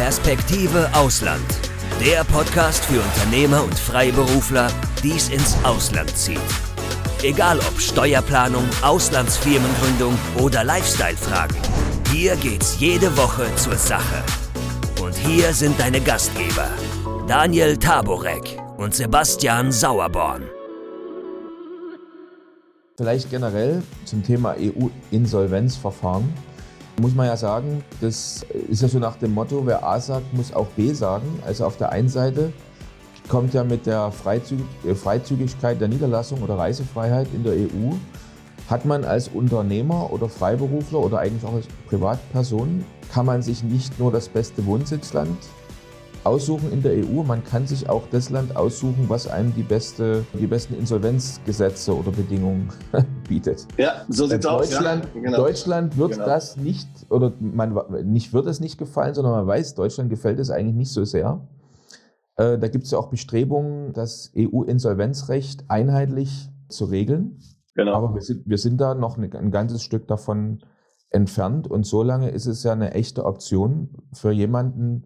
Perspektive Ausland. Der Podcast für Unternehmer und Freiberufler, die es ins Ausland zieht. Egal ob Steuerplanung, Auslandsfirmengründung oder Lifestyle-Fragen. Hier geht's jede Woche zur Sache. Und hier sind deine Gastgeber, Daniel Taborek und Sebastian Sauerborn. Vielleicht generell zum Thema EU-Insolvenzverfahren. Muss man ja sagen, das ist ja so nach dem Motto, wer A sagt, muss auch B sagen. Also auf der einen Seite kommt ja mit der äh, Freizügigkeit der Niederlassung oder Reisefreiheit in der EU, hat man als Unternehmer oder Freiberufler oder eigentlich auch als Privatperson, kann man sich nicht nur das beste Wohnsitzland aussuchen in der EU. Man kann sich auch das Land aussuchen, was einem die, beste, die besten Insolvenzgesetze oder Bedingungen bietet. Ja, so sieht es aus. Ja. Genau. Deutschland wird genau. das nicht, oder man nicht wird es nicht gefallen, sondern man weiß, Deutschland gefällt es eigentlich nicht so sehr. Äh, da gibt es ja auch Bestrebungen, das EU-Insolvenzrecht einheitlich zu regeln. Genau. Aber wir sind, wir sind da noch ein ganzes Stück davon entfernt und solange ist es ja eine echte Option für jemanden,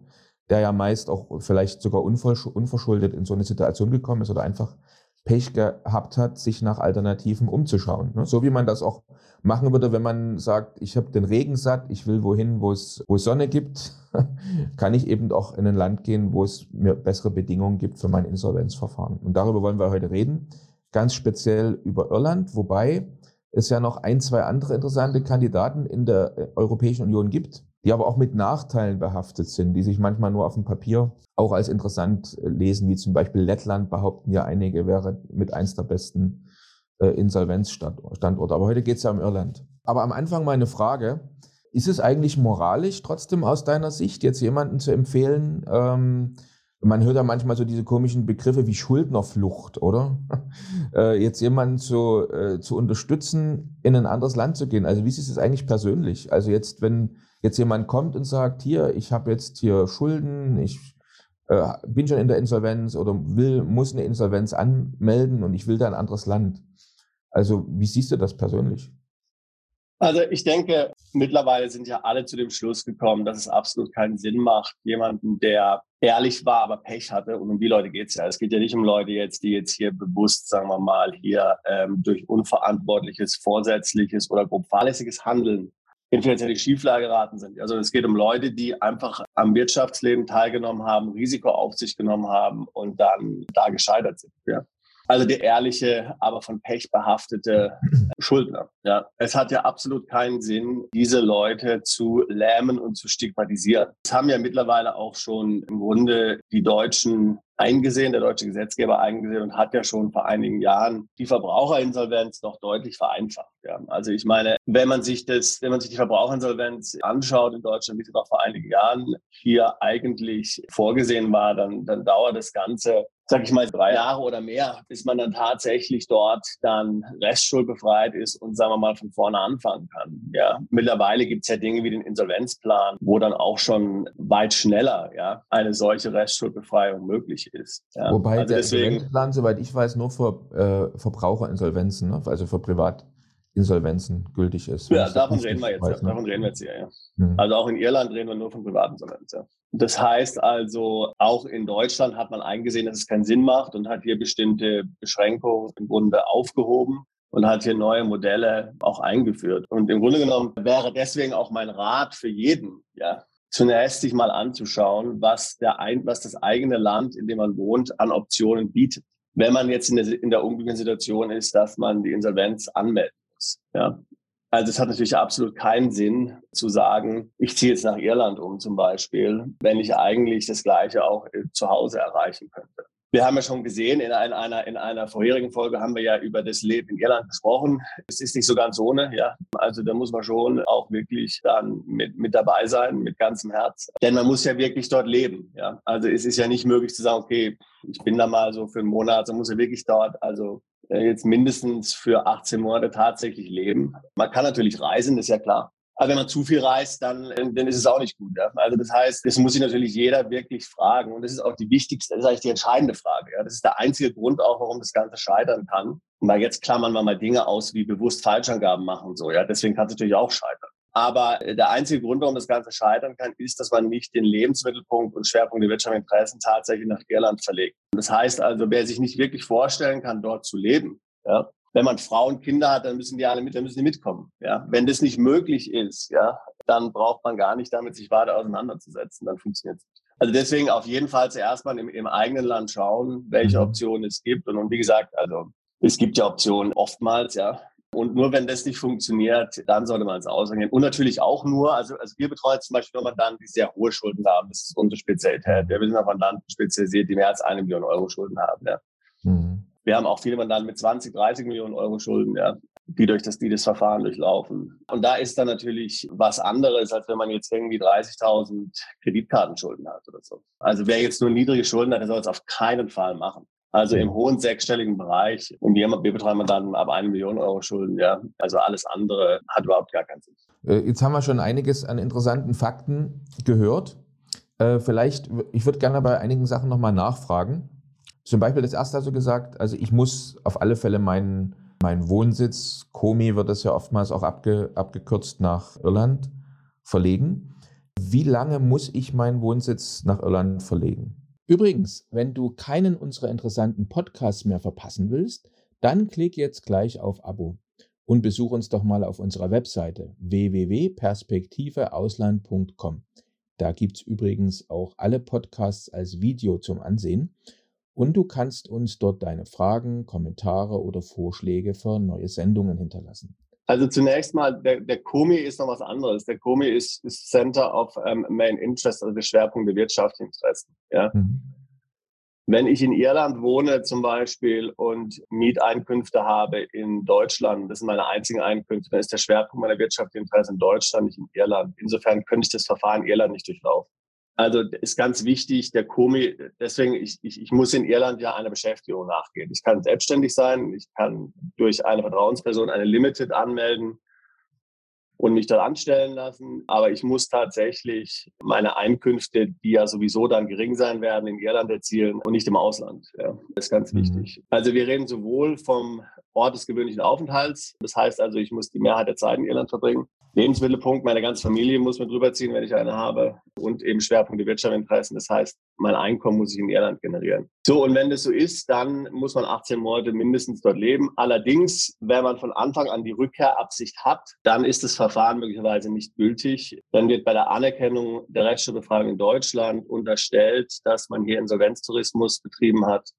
der ja meist auch vielleicht sogar unverschuldet in so eine Situation gekommen ist oder einfach Pech gehabt hat, sich nach Alternativen umzuschauen. Ne? So wie man das auch machen würde, wenn man sagt, ich habe den Regen satt, ich will wohin, wo es, Sonne gibt, kann ich eben auch in ein Land gehen, wo es mir bessere Bedingungen gibt für mein Insolvenzverfahren. Und darüber wollen wir heute reden, ganz speziell über Irland, wobei es ja noch ein, zwei andere interessante Kandidaten in der äh, Europäischen Union gibt die aber auch mit Nachteilen behaftet sind, die sich manchmal nur auf dem Papier auch als interessant äh, lesen, wie zum Beispiel Lettland behaupten ja einige, wäre mit eins der besten äh, Insolvenzstandorte. Aber heute geht es ja um Irland. Aber am Anfang meine Frage, ist es eigentlich moralisch trotzdem aus deiner Sicht, jetzt jemanden zu empfehlen, ähm, man hört ja manchmal so diese komischen Begriffe wie Schuldnerflucht, oder? Äh, jetzt jemanden zu, äh, zu unterstützen, in ein anderes Land zu gehen. Also wie ist es eigentlich persönlich? Also jetzt, wenn jetzt jemand kommt und sagt, hier, ich habe jetzt hier Schulden, ich äh, bin schon in der Insolvenz oder will, muss eine Insolvenz anmelden und ich will da ein anderes Land. Also wie siehst du das persönlich? Also ich denke, mittlerweile sind ja alle zu dem Schluss gekommen, dass es absolut keinen Sinn macht, jemanden, der ehrlich war, aber Pech hatte. Und um die Leute geht es ja. Es geht ja nicht um Leute jetzt, die jetzt hier bewusst, sagen wir mal, hier ähm, durch unverantwortliches, vorsätzliches oder grob fahrlässiges Handeln in finanzielle Schieflage geraten sind. Also es geht um Leute, die einfach am Wirtschaftsleben teilgenommen haben, Risiko auf sich genommen haben und dann da gescheitert sind. Ja. Also der ehrliche, aber von Pech behaftete Schuldner. Ja, es hat ja absolut keinen Sinn, diese Leute zu lähmen und zu stigmatisieren. Es haben ja mittlerweile auch schon im Grunde die Deutschen eingesehen, der deutsche Gesetzgeber eingesehen und hat ja schon vor einigen Jahren die Verbraucherinsolvenz noch deutlich vereinfacht. Ja. Also ich meine, wenn man sich das, wenn man sich die Verbraucherinsolvenz anschaut in Deutschland, wie sie noch vor einigen Jahren hier eigentlich vorgesehen war, dann, dann dauert das Ganze sag ich mal, drei Jahre oder mehr, bis man dann tatsächlich dort dann restschuldbefreit ist und sagen wir mal von vorne anfangen kann. Ja, mittlerweile gibt es ja Dinge wie den Insolvenzplan, wo dann auch schon weit schneller ja eine solche Restschuldbefreiung möglich ist. Ja. Wobei also der deswegen, Insolvenzplan, soweit ich weiß, nur für äh, Verbraucherinsolvenzen, ne? also für Privat Insolvenzen gültig ist. Ja, davon reden wir jetzt. Weiß, ja. Davon reden wir jetzt hier, ja. Mhm. Also auch in Irland reden wir nur von Privatinsolvenz. Ja. Das heißt also, auch in Deutschland hat man eingesehen, dass es keinen Sinn macht und hat hier bestimmte Beschränkungen im Grunde aufgehoben und hat hier neue Modelle auch eingeführt. Und im Grunde genommen wäre deswegen auch mein Rat für jeden, ja, zunächst sich mal anzuschauen, was, der ein, was das eigene Land, in dem man wohnt, an Optionen bietet. Wenn man jetzt in der, in der unglücklichen Situation ist, dass man die Insolvenz anmeldet muss. Ja. Also es hat natürlich absolut keinen Sinn zu sagen, ich ziehe jetzt nach Irland um zum Beispiel, wenn ich eigentlich das Gleiche auch äh, zu Hause erreichen könnte. Wir haben ja schon gesehen, in einer, in einer vorherigen Folge haben wir ja über das Leben in Irland gesprochen. Es ist nicht so ganz ohne, ja. Also da muss man schon auch wirklich dann mit, mit dabei sein, mit ganzem Herz. Denn man muss ja wirklich dort leben, ja. Also es ist ja nicht möglich zu sagen, okay, ich bin da mal so für einen Monat, so muss er wirklich dort, also jetzt mindestens für 18 Monate tatsächlich leben. Man kann natürlich reisen, ist ja klar. Aber wenn man zu viel reist, dann, dann ist es auch nicht gut. Ja? Also das heißt, das muss sich natürlich jeder wirklich fragen. Und das ist auch die wichtigste, das ist eigentlich die entscheidende Frage. Ja? Das ist der einzige Grund auch, warum das Ganze scheitern kann. Und weil jetzt klammern wir mal Dinge aus, wie bewusst Falschangaben machen. So, ja? Deswegen kann es natürlich auch scheitern. Aber der einzige Grund, warum das Ganze scheitern kann, ist, dass man nicht den Lebensmittelpunkt und Schwerpunkt der wirtschaftlichen Interessen tatsächlich nach Irland verlegt. Das heißt also, wer sich nicht wirklich vorstellen kann, dort zu leben, ja, wenn man Frauen, Kinder hat, dann müssen die alle mit, dann müssen die mitkommen. Ja, wenn das nicht möglich ist, ja, dann braucht man gar nicht damit sich weiter auseinanderzusetzen. Dann funktioniert es nicht. Also deswegen auf jeden Fall zuerst mal im, im eigenen Land schauen, welche mhm. Optionen es gibt. Und, und wie gesagt, also es gibt ja Optionen oftmals, ja. Und nur wenn das nicht funktioniert, dann sollte man es ausgehen. Und natürlich auch nur, also, also wir betreuen zum Beispiel nur Mandanten, die sehr hohe Schulden haben. Das ist unsere Spezialität. Wir sind auf Mandanten spezialisiert, die mehr als eine Million Euro Schulden haben. Ja. Mhm. Wir haben auch viele Mandanten mit 20, 30 Millionen Euro Schulden, ja, die durch das, die das Verfahren durchlaufen. Und da ist dann natürlich was anderes, als wenn man jetzt irgendwie 30.000 Kreditkartenschulden hat oder so. Also wer jetzt nur niedrige Schulden hat, der soll es auf keinen Fall machen. Also im hohen sechsstelligen Bereich. Und wir, wir betreuen dann ab eine Million Euro Schulden, ja. Also alles andere hat überhaupt gar keinen Sinn. Äh, jetzt haben wir schon einiges an interessanten Fakten gehört. Äh, vielleicht, ich würde gerne bei einigen Sachen nochmal nachfragen. Zum Beispiel das erste hast du gesagt, also ich muss auf alle Fälle meinen, meinen Wohnsitz, Komi wird das ja oftmals auch abge, abgekürzt nach Irland, verlegen. Wie lange muss ich meinen Wohnsitz nach Irland verlegen? Übrigens, wenn du keinen unserer interessanten Podcasts mehr verpassen willst, dann klick jetzt gleich auf Abo und besuch uns doch mal auf unserer Webseite www.perspektiveausland.com. Da gibt es übrigens auch alle Podcasts als Video zum Ansehen und du kannst uns dort deine Fragen, Kommentare oder Vorschläge für neue Sendungen hinterlassen. Also zunächst mal, der, der COMI ist noch was anderes. Der COMI ist, ist Center of um, Main Interest, also der Schwerpunkt der Wirtschaftsinteressen. Ja? Mhm. Wenn ich in Irland wohne zum Beispiel und Mieteinkünfte habe in Deutschland, das sind meine einzigen Einkünfte, dann ist der Schwerpunkt meiner Wirtschaftsinteressen in Deutschland, nicht in Irland. Insofern könnte ich das Verfahren in Irland nicht durchlaufen. Also ist ganz wichtig, der Komi, deswegen, ich, ich, ich muss in Irland ja einer Beschäftigung nachgehen. Ich kann selbstständig sein, ich kann durch eine Vertrauensperson eine Limited anmelden und mich dort anstellen lassen. Aber ich muss tatsächlich meine Einkünfte, die ja sowieso dann gering sein werden, in Irland erzielen und nicht im Ausland. Ja, das ist ganz mhm. wichtig. Also wir reden sowohl vom Ort des gewöhnlichen Aufenthalts. Das heißt also, ich muss die Mehrheit der Zeit in Irland verbringen. Lebensmittelpunkt, meine ganze Familie muss mit rüberziehen, wenn ich eine habe. Und eben Schwerpunkt der Wirtschaftsinteressen. Das heißt, mein Einkommen muss ich in Irland generieren. So, und wenn das so ist, dann muss man 18 Monate mindestens dort leben. Allerdings, wenn man von Anfang an die Rückkehrabsicht hat, dann ist das Verfahren möglicherweise nicht gültig. Dann wird bei der Anerkennung der Rechtsstellbefragung in Deutschland unterstellt, dass man hier Insolvenztourismus betrieben hat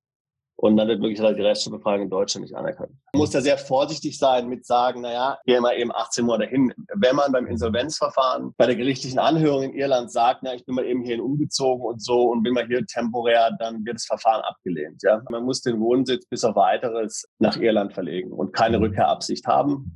und dann wird möglicherweise die Rechtsstellbefragung in Deutschland nicht anerkannt. Man muss da sehr vorsichtig sein mit sagen, naja, gehen wir eben 18 Monate hin. Wenn man beim Insolvenzverfahren bei der gerichtlichen Anhörung in Irland sagt, na, ich bin mal eben hierhin umgezogen und so und bin mal hier temporär, dann wird das Verfahren abgelehnt. Ja? Man muss den Wohnsitz bis auf weiteres nach Irland verlegen und keine. Rückkehrabsicht haben.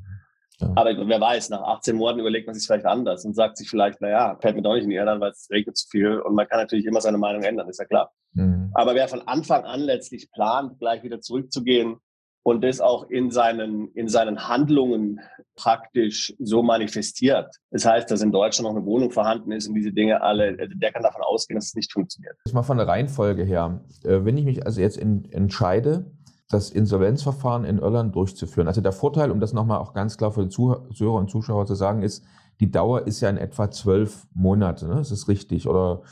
Aber wer weiß, nach 18 Monaten überlegt man sich vielleicht anders und sagt sich vielleicht, naja, fällt mir doch nicht in Irland, weil es regnet zu viel. Und man kann natürlich immer seine Meinung ändern, ist ja klar. Mhm. Aber wer von Anfang an letztlich plant, gleich wieder zurückzugehen und das auch in seinen, in seinen Handlungen praktisch so manifestiert. Das heißt, dass in Deutschland noch eine Wohnung vorhanden ist und diese Dinge alle, also der kann davon ausgehen, dass es nicht funktioniert. Das mal von der Reihenfolge her. Äh, wenn ich mich also jetzt entscheide, das Insolvenzverfahren in Irland durchzuführen. Also der Vorteil, um das nochmal auch ganz klar für die Zuhörer und Zuschauer zu sagen, ist, die Dauer ist ja in etwa zwölf Monate. Ne? Das ist richtig. Oder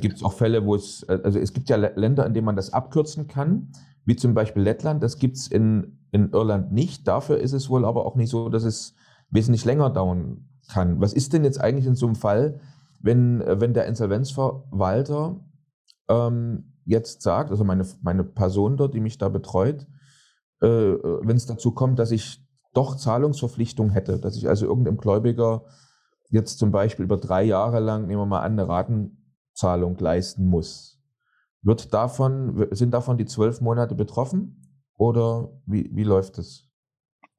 gibt es auch Fälle, wo es, also es gibt ja Länder, in denen man das abkürzen kann, wie zum Beispiel Lettland. Das gibt es in, in Irland nicht. Dafür ist es wohl aber auch nicht so, dass es wesentlich länger dauern kann. Was ist denn jetzt eigentlich in so einem Fall, wenn, wenn der Insolvenzverwalter ähm, jetzt sagt, also meine, meine Person dort, die mich da betreut, äh, wenn es dazu kommt, dass ich doch Zahlungsverpflichtung hätte, dass ich also irgendeinem Gläubiger jetzt zum Beispiel über drei Jahre lang, nehmen wir mal an, eine Ratenzahlung leisten muss. Wird davon, sind davon die zwölf Monate betroffen oder wie, wie läuft es?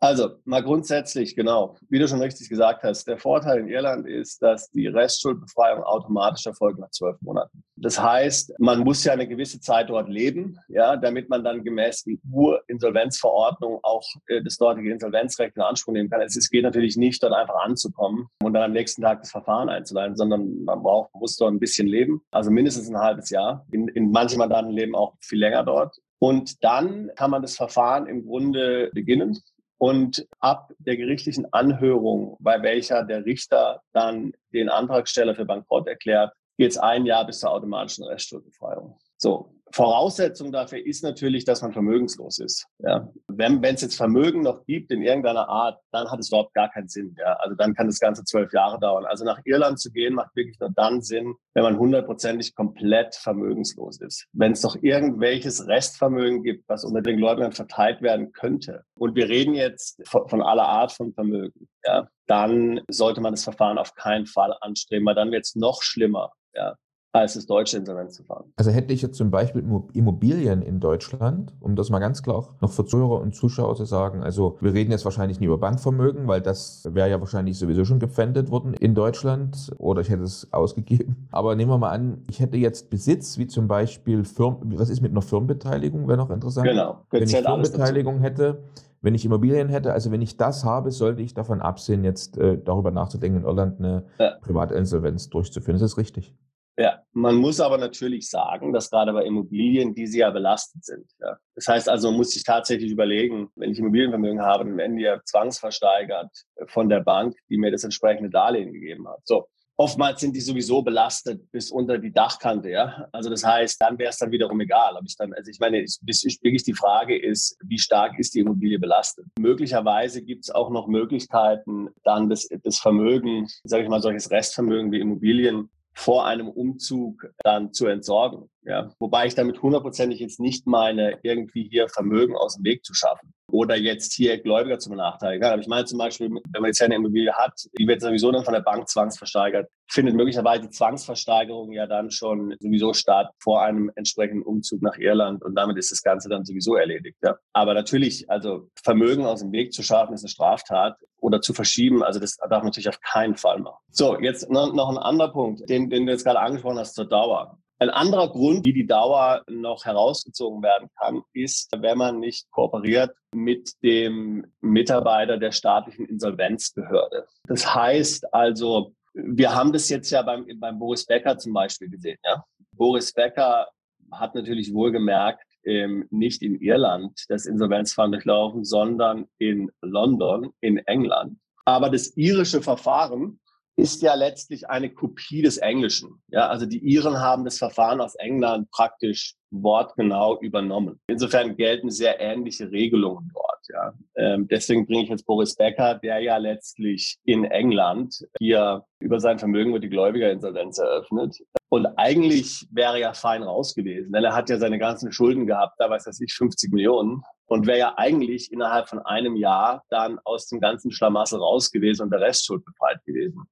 Also, mal grundsätzlich, genau. Wie du schon richtig gesagt hast, der Vorteil in Irland ist, dass die Restschuldbefreiung automatisch erfolgt nach zwölf Monaten. Das heißt, man muss ja eine gewisse Zeit dort leben, ja, damit man dann gemäß die Urinsolvenzverordnung auch äh, das dortige Insolvenzrecht in Anspruch nehmen kann. Es, es geht natürlich nicht, dort einfach anzukommen und dann am nächsten Tag das Verfahren einzuleiten, sondern man braucht, muss dort ein bisschen leben, also mindestens ein halbes Jahr. In, in manchen Mandanten leben auch viel länger dort. Und dann kann man das Verfahren im Grunde beginnen Und ab der gerichtlichen Anhörung, bei welcher der Richter dann den Antragsteller für bankrott erklärt, geht es ein Jahr bis zur automatischen Restschuldbefreiung. So, Voraussetzung dafür ist natürlich, dass man vermögenslos ist. Ja. Wenn es jetzt Vermögen noch gibt in irgendeiner Art, dann hat es überhaupt gar keinen Sinn. Ja. Also dann kann das Ganze zwölf Jahre dauern. Also nach Irland zu gehen, macht wirklich nur dann Sinn, wenn man hundertprozentig komplett vermögenslos ist. Wenn es noch irgendwelches Restvermögen gibt, was unter den Gläubigern verteilt werden könnte, und wir reden jetzt von, von aller Art von Vermögen, ja, dann sollte man das Verfahren auf keinen Fall anstreben, weil dann wird es noch schlimmer. Ja als das deutsche Insolvenzverfahren. Also hätte ich jetzt zum Beispiel Immobilien in Deutschland, um das mal ganz klar noch für Zuhörer und Zuschauer zu sagen, also wir reden jetzt wahrscheinlich nicht über Bankvermögen, weil das wäre ja wahrscheinlich sowieso schon gefändet worden in Deutschland oder ich hätte es ausgegeben. Aber nehmen wir mal an, ich hätte jetzt Besitz, wie zum Beispiel Firmen, was ist mit einer Firmenbeteiligung, wäre noch interessant. Genau. Wenn ich Firmenbeteiligung hätte, wenn ich Immobilien hätte, also wenn ich das habe, sollte ich davon absehen, jetzt äh, darüber nachzudenken, in Irland eine ja. Privatinsolvenz durchzuführen. Ist das richtig? Ja, man muss aber natürlich sagen, dass gerade bei Immobilien diese ja belastet sind. Ja. Das heißt also, man muss sich tatsächlich überlegen, wenn ich Immobilienvermögen habe, dann werden die ja zwangsversteigert von der Bank, die mir das entsprechende Darlehen gegeben hat. So. Oftmals sind die sowieso belastet bis unter die Dachkante, ja. Also das heißt, dann wäre es dann wiederum egal, ob ich dann, also ich meine, ist, wirklich die Frage ist, wie stark ist die Immobilie belastet? Möglicherweise gibt es auch noch Möglichkeiten, dann das, das Vermögen, sage ich mal, solches Restvermögen wie Immobilien vor einem Umzug dann zu entsorgen. Ja. Wobei ich damit hundertprozentig jetzt nicht meine, irgendwie hier Vermögen aus dem Weg zu schaffen oder jetzt hier Gläubiger zu benachteiligen. Aber ich meine zum Beispiel, wenn man jetzt eine Immobilie hat, die wird sowieso dann von der Bank zwangsversteigert, findet möglicherweise die Zwangsversteigerung ja dann schon sowieso statt vor einem entsprechenden Umzug nach Irland und damit ist das Ganze dann sowieso erledigt. Ja. Aber natürlich, also Vermögen aus dem Weg zu schaffen, ist eine Straftat oder zu verschieben, also das darf man natürlich auf keinen Fall machen. So, jetzt noch, noch ein anderer Punkt, den, den du jetzt gerade angesprochen hast zur Dauer. Ein anderer Grund, wie die Dauer noch herausgezogen werden kann, ist, wenn man nicht kooperiert mit dem Mitarbeiter der staatlichen Insolvenzbehörde. Das heißt also, wir haben das jetzt ja beim, beim Boris Becker zum Beispiel gesehen. Ja? Boris Becker hat natürlich wohlgemerkt, ähm, nicht in Irland das Insolvenzverfahren durchlaufen, sondern in London, in England. Aber das irische Verfahren ist ja letztlich eine Kopie des Englischen. Ja, also die Iren haben das Verfahren aus England praktisch wortgenau übernommen. Insofern gelten sehr ähnliche Regelungen dort. Ja, ähm, deswegen bringe ich jetzt Boris Becker, der ja letztlich in England hier über sein Vermögen wird die Gläubigerinsolvenz eröffnet. Und eigentlich wäre er ja fein raus gewesen, denn er hat ja seine ganzen Schulden gehabt, da weiß nicht 50 Millionen und wäre ja eigentlich innerhalb von einem Jahr dann aus dem ganzen Schlamassel raus gewesen und der Rest schuldbefreit gewesen.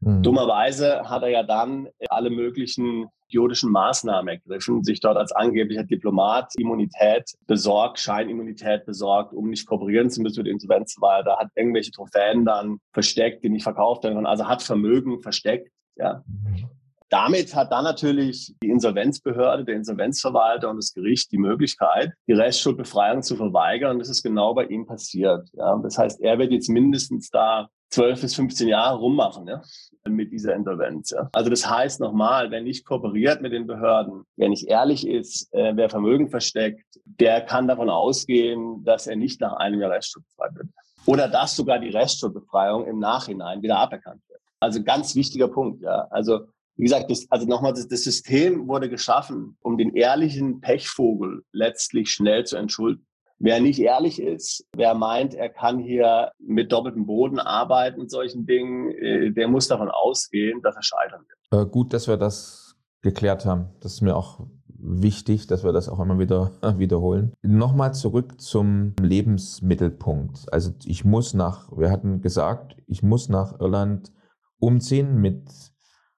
Mhm. Dummerweise hat er ja dann alle möglichen idiotischen Maßnahmen ergriffen, sich dort als angeblicher Diplomat Immunität besorgt, Scheinimmunität besorgt, um nicht kooperieren zu müssen mit dem Insolvenzverwalter, hat irgendwelche Trophäen dann versteckt, die nicht verkauft werden, also hat Vermögen versteckt, ja. Mhm. Damit hat dann natürlich die Insolvenzbehörde, der Insolvenzverwalter und das Gericht die Möglichkeit, die Restschuldbefreiung zu verweigern. Und das ist genau bei ihm passiert. Ja. Das heißt, er wird jetzt mindestens da 12 bis 15 Jahre rummachen ja, mit dieser Insolvenz. Ja. Also das heißt nochmal, wer nicht kooperiert mit den Behörden, wer nicht ehrlich ist, äh, wer Vermögen versteckt, der kann davon ausgehen, dass er nicht nach einem Jahr restschuldbefreit wird. Oder dass sogar die Restschuldbefreiung im Nachhinein wieder aberkannt wird. Also ganz wichtiger Punkt. Ja. Also wie gesagt, das, also nochmal, das, das System wurde geschaffen, um den ehrlichen Pechvogel letztlich schnell zu entschulden. Wer nicht ehrlich ist, wer meint, er kann hier mit doppeltem Boden arbeiten und solchen Dingen, äh, der muss davon ausgehen, dass er scheitern wird. Äh, gut, dass wir das geklärt haben. Das ist mir auch wichtig, dass wir das auch immer wieder wiederholen. Nochmal zurück zum Lebensmittelpunkt. Also ich muss nach, wir hatten gesagt, ich muss nach Irland umziehen mit,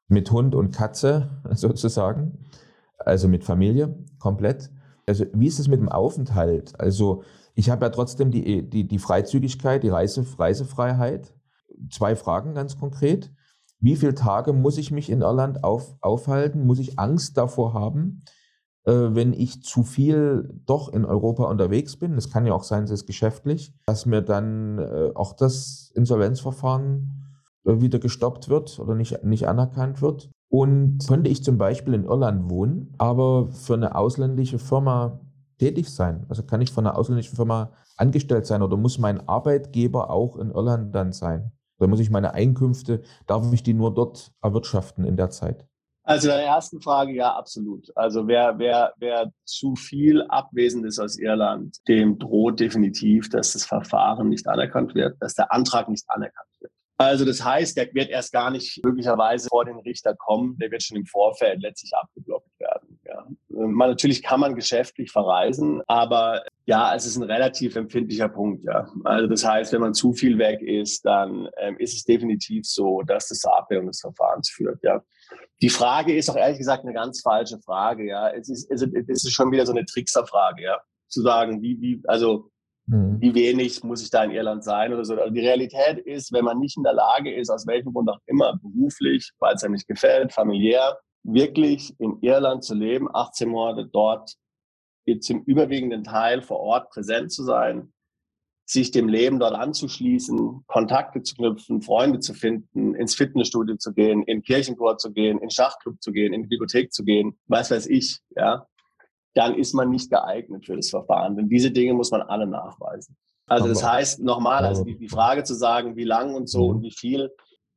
mit Hund und Katze sozusagen, also mit Familie komplett. Also wie ist es mit dem Aufenthalt? Also ich habe ja trotzdem die, die, die Freizügigkeit, die Reise, Reisefreiheit. Zwei Fragen ganz konkret. Wie viele Tage muss ich mich in Irland auf, aufhalten? Muss ich Angst davor haben, äh, wenn ich zu viel doch in Europa unterwegs bin? Das kann ja auch sein, es ist geschäftlich, dass mir dann äh, auch das Insolvenzverfahren wieder gestoppt wird oder nicht, nicht anerkannt wird. Und könnte ich zum Beispiel in Irland wohnen, aber für eine ausländische Firma tätig sein? Also kann ich von einer ausländischen Firma angestellt sein oder muss mein Arbeitgeber auch in Irland dann sein? Oder muss ich meine Einkünfte, darf ich die nur dort erwirtschaften in der Zeit? Also der ersten Frage, ja, absolut. Also wer, wer, wer zu viel abwesend ist aus Irland, dem droht definitiv, dass das Verfahren nicht anerkannt wird, dass der Antrag nicht anerkannt wird. Also das heißt, der wird erst gar nicht möglicherweise vor den Richter kommen, der wird schon im Vorfeld letztlich abgeblockt werden. Ja. Man, natürlich kann man geschäftlich verreisen, aber ja, es ist ein relativ empfindlicher Punkt. Ja. Also das heißt, wenn man zu viel weg ist, dann ähm, ist es definitiv so, dass das zur Abwehrung des Verfahrens führt. Ja. Die Frage ist auch ehrlich gesagt eine ganz falsche Frage. Ja, es ist, es ist schon wieder so eine Trickserfrage. Ja, zu sagen, wie, wie, also Mhm. Wie wenig muss ich da in Irland sein oder so. Also die Realität ist, wenn man nicht in der Lage ist, aus welchem Grund auch immer, beruflich, weil es einem nicht gefällt, familiär, wirklich in Irland zu leben, 18 Monate dort jetzt im überwiegenden Teil vor Ort präsent zu sein, sich dem Leben dort anzuschließen, Kontakte zu knüpfen, Freunde zu finden, ins Fitnessstudio zu gehen, in Kirchenchor zu gehen, in Schachclub zu gehen, in die Bibliothek zu gehen, was weiß ich, ja dann ist man nicht geeignet für das Verfahren. Denn diese Dinge muss man alle nachweisen. Also das heißt nochmal, also die, die Frage zu sagen, wie lang und so und wie viel,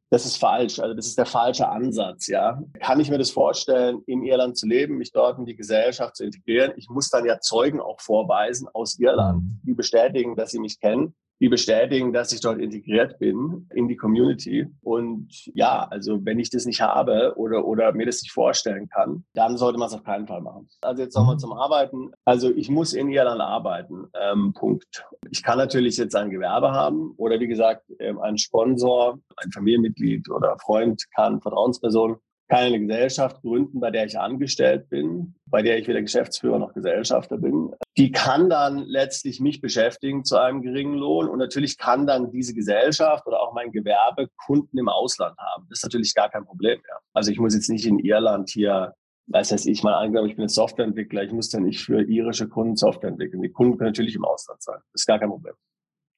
das ist falsch. Also das ist der falsche Ansatz. Ja, kann ich mir das vorstellen, in Irland zu leben, mich dort in die Gesellschaft zu integrieren? Ich muss dann ja Zeugen auch vorweisen aus Irland, mhm. die bestätigen, dass sie mich kennen die bestätigen, dass ich dort integriert bin in die Community. Und ja, also wenn ich das nicht habe oder, oder mir das nicht vorstellen kann, dann sollte man es auf keinen Fall machen. Also jetzt nochmal mhm. zum Arbeiten. Also ich muss in Irland arbeiten. Ähm, Punkt. Ich kann natürlich jetzt ein Gewerbe haben oder wie gesagt, ähm, ein Sponsor, ein Familienmitglied oder Freund kann, Vertrauensperson kann eine Gesellschaft gründen, bei der ich angestellt bin, bei der ich weder Geschäftsführer noch Gesellschafter bin. Die kann dann letztlich mich beschäftigen zu einem geringen Lohn und natürlich kann dann diese Gesellschaft oder auch mein Gewerbe Kunden im Ausland haben. Das ist natürlich gar kein Problem mehr. Also ich muss jetzt nicht in Irland hier, weiß heißt ich mal angenommen, ich bin ein Softwareentwickler, ich muss dann nicht für irische Kunden Software entwickeln. Die Kunden können natürlich im Ausland sein. Das ist gar kein Problem.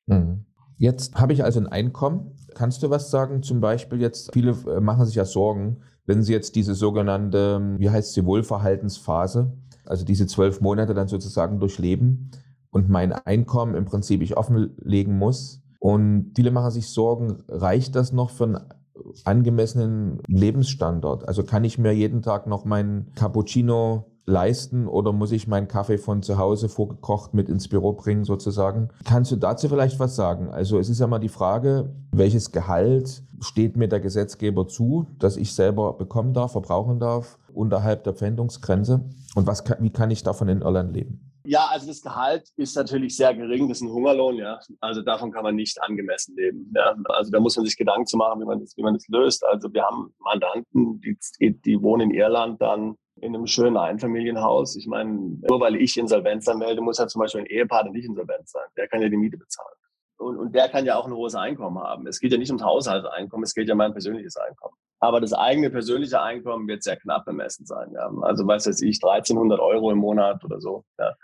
Mhm. Jetzt habe ich also ein Einkommen. Kannst du was sagen? Zum Beispiel jetzt, viele äh, machen sich ja Sorgen, wenn Sie jetzt diese sogenannte, wie heißt sie, Wohlverhaltensphase, also diese zwölf Monate dann sozusagen durchleben und mein Einkommen im Prinzip ich offenlegen muss. Und viele machen sich Sorgen, reicht das noch für einen angemessenen Lebensstandard? Also kann ich mir jeden Tag noch meinen Cappuccino leisten oder muss ich meinen Kaffee von zu Hause vorgekocht mit ins Büro bringen sozusagen? Kannst du dazu vielleicht was sagen? Also es ist ja mal die Frage, welches Gehalt steht mir der Gesetzgeber zu, dass ich selber bekommen darf, verbrauchen darf unterhalb der Pfändungsgrenze und was wie kann ich davon in Irland leben? Ja, also das Gehalt ist natürlich sehr gering. Das ist ein Hungerlohn, ja. Also davon kann man nicht angemessen leben. Ja. Also da muss man sich Gedanken zu machen, wie man das, wie man das löst. Also wir haben Mandanten, die, die wohnen in Irland dann in einem schönen Einfamilienhaus. Ich meine, nur weil ich Insolvenz anmelde, muss ja zum Beispiel ein Ehepartner nicht insolvent sein. Der kann ja die Miete bezahlen. Und, und der kann ja auch ein hohes Einkommen haben. Es geht ja nicht ums Haushaltseinkommen, es geht ja um mein persönliches Einkommen. Aber das eigene persönliche Einkommen wird sehr knapp bemessen sein. Ja. Also was weiß ich, 1300 Euro im Monat oder so. Ja.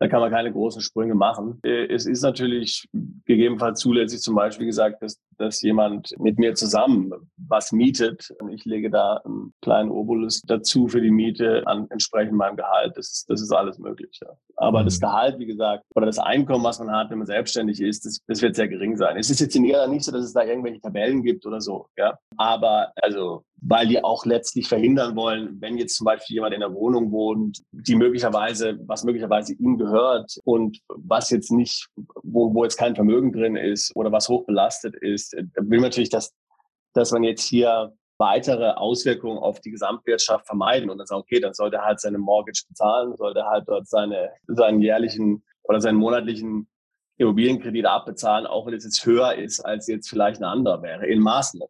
Da kann man keine großen Sprünge machen. Äh, es ist natürlich gegebenenfalls zulässig zum Beispiel gesagt, dass, dass jemand mit mir zusammen was mietet. Und ich lege da einen kleinen Obolus dazu für die Miete an entsprechend meinem Gehalt. Das das ist alles möglich. Ja. Aber mhm. das Gehalt, wie gesagt, oder das Einkommen, was man hat, wenn man selbstständig ist, das, das wird sehr gering sein. Es ist jetzt in Irland nicht so, dass es da irgendwelche Tabellen gibt oder so. Ja. Aber also weil die auch letztlich verhindern wollen, wenn jetzt zum Beispiel jemand in der Wohnung wohnt, die möglicherweise, was möglicherweise ihm gehört und was jetzt nicht, wo, wo jetzt kein Vermögen drin ist oder was hoch belastet ist, da will man natürlich, dass, dass man jetzt hier weitere Auswirkungen auf die Gesamtwirtschaft vermeiden und dann sagen, okay, dann sollte er halt seine Mortgage bezahlen, sollte er halt dort seine, seinen jährlichen oder seinen monatlichen Immobilienkredit abbezahlen, auch wenn es jetzt höher ist, als jetzt vielleicht ein anderer wäre, in Maßen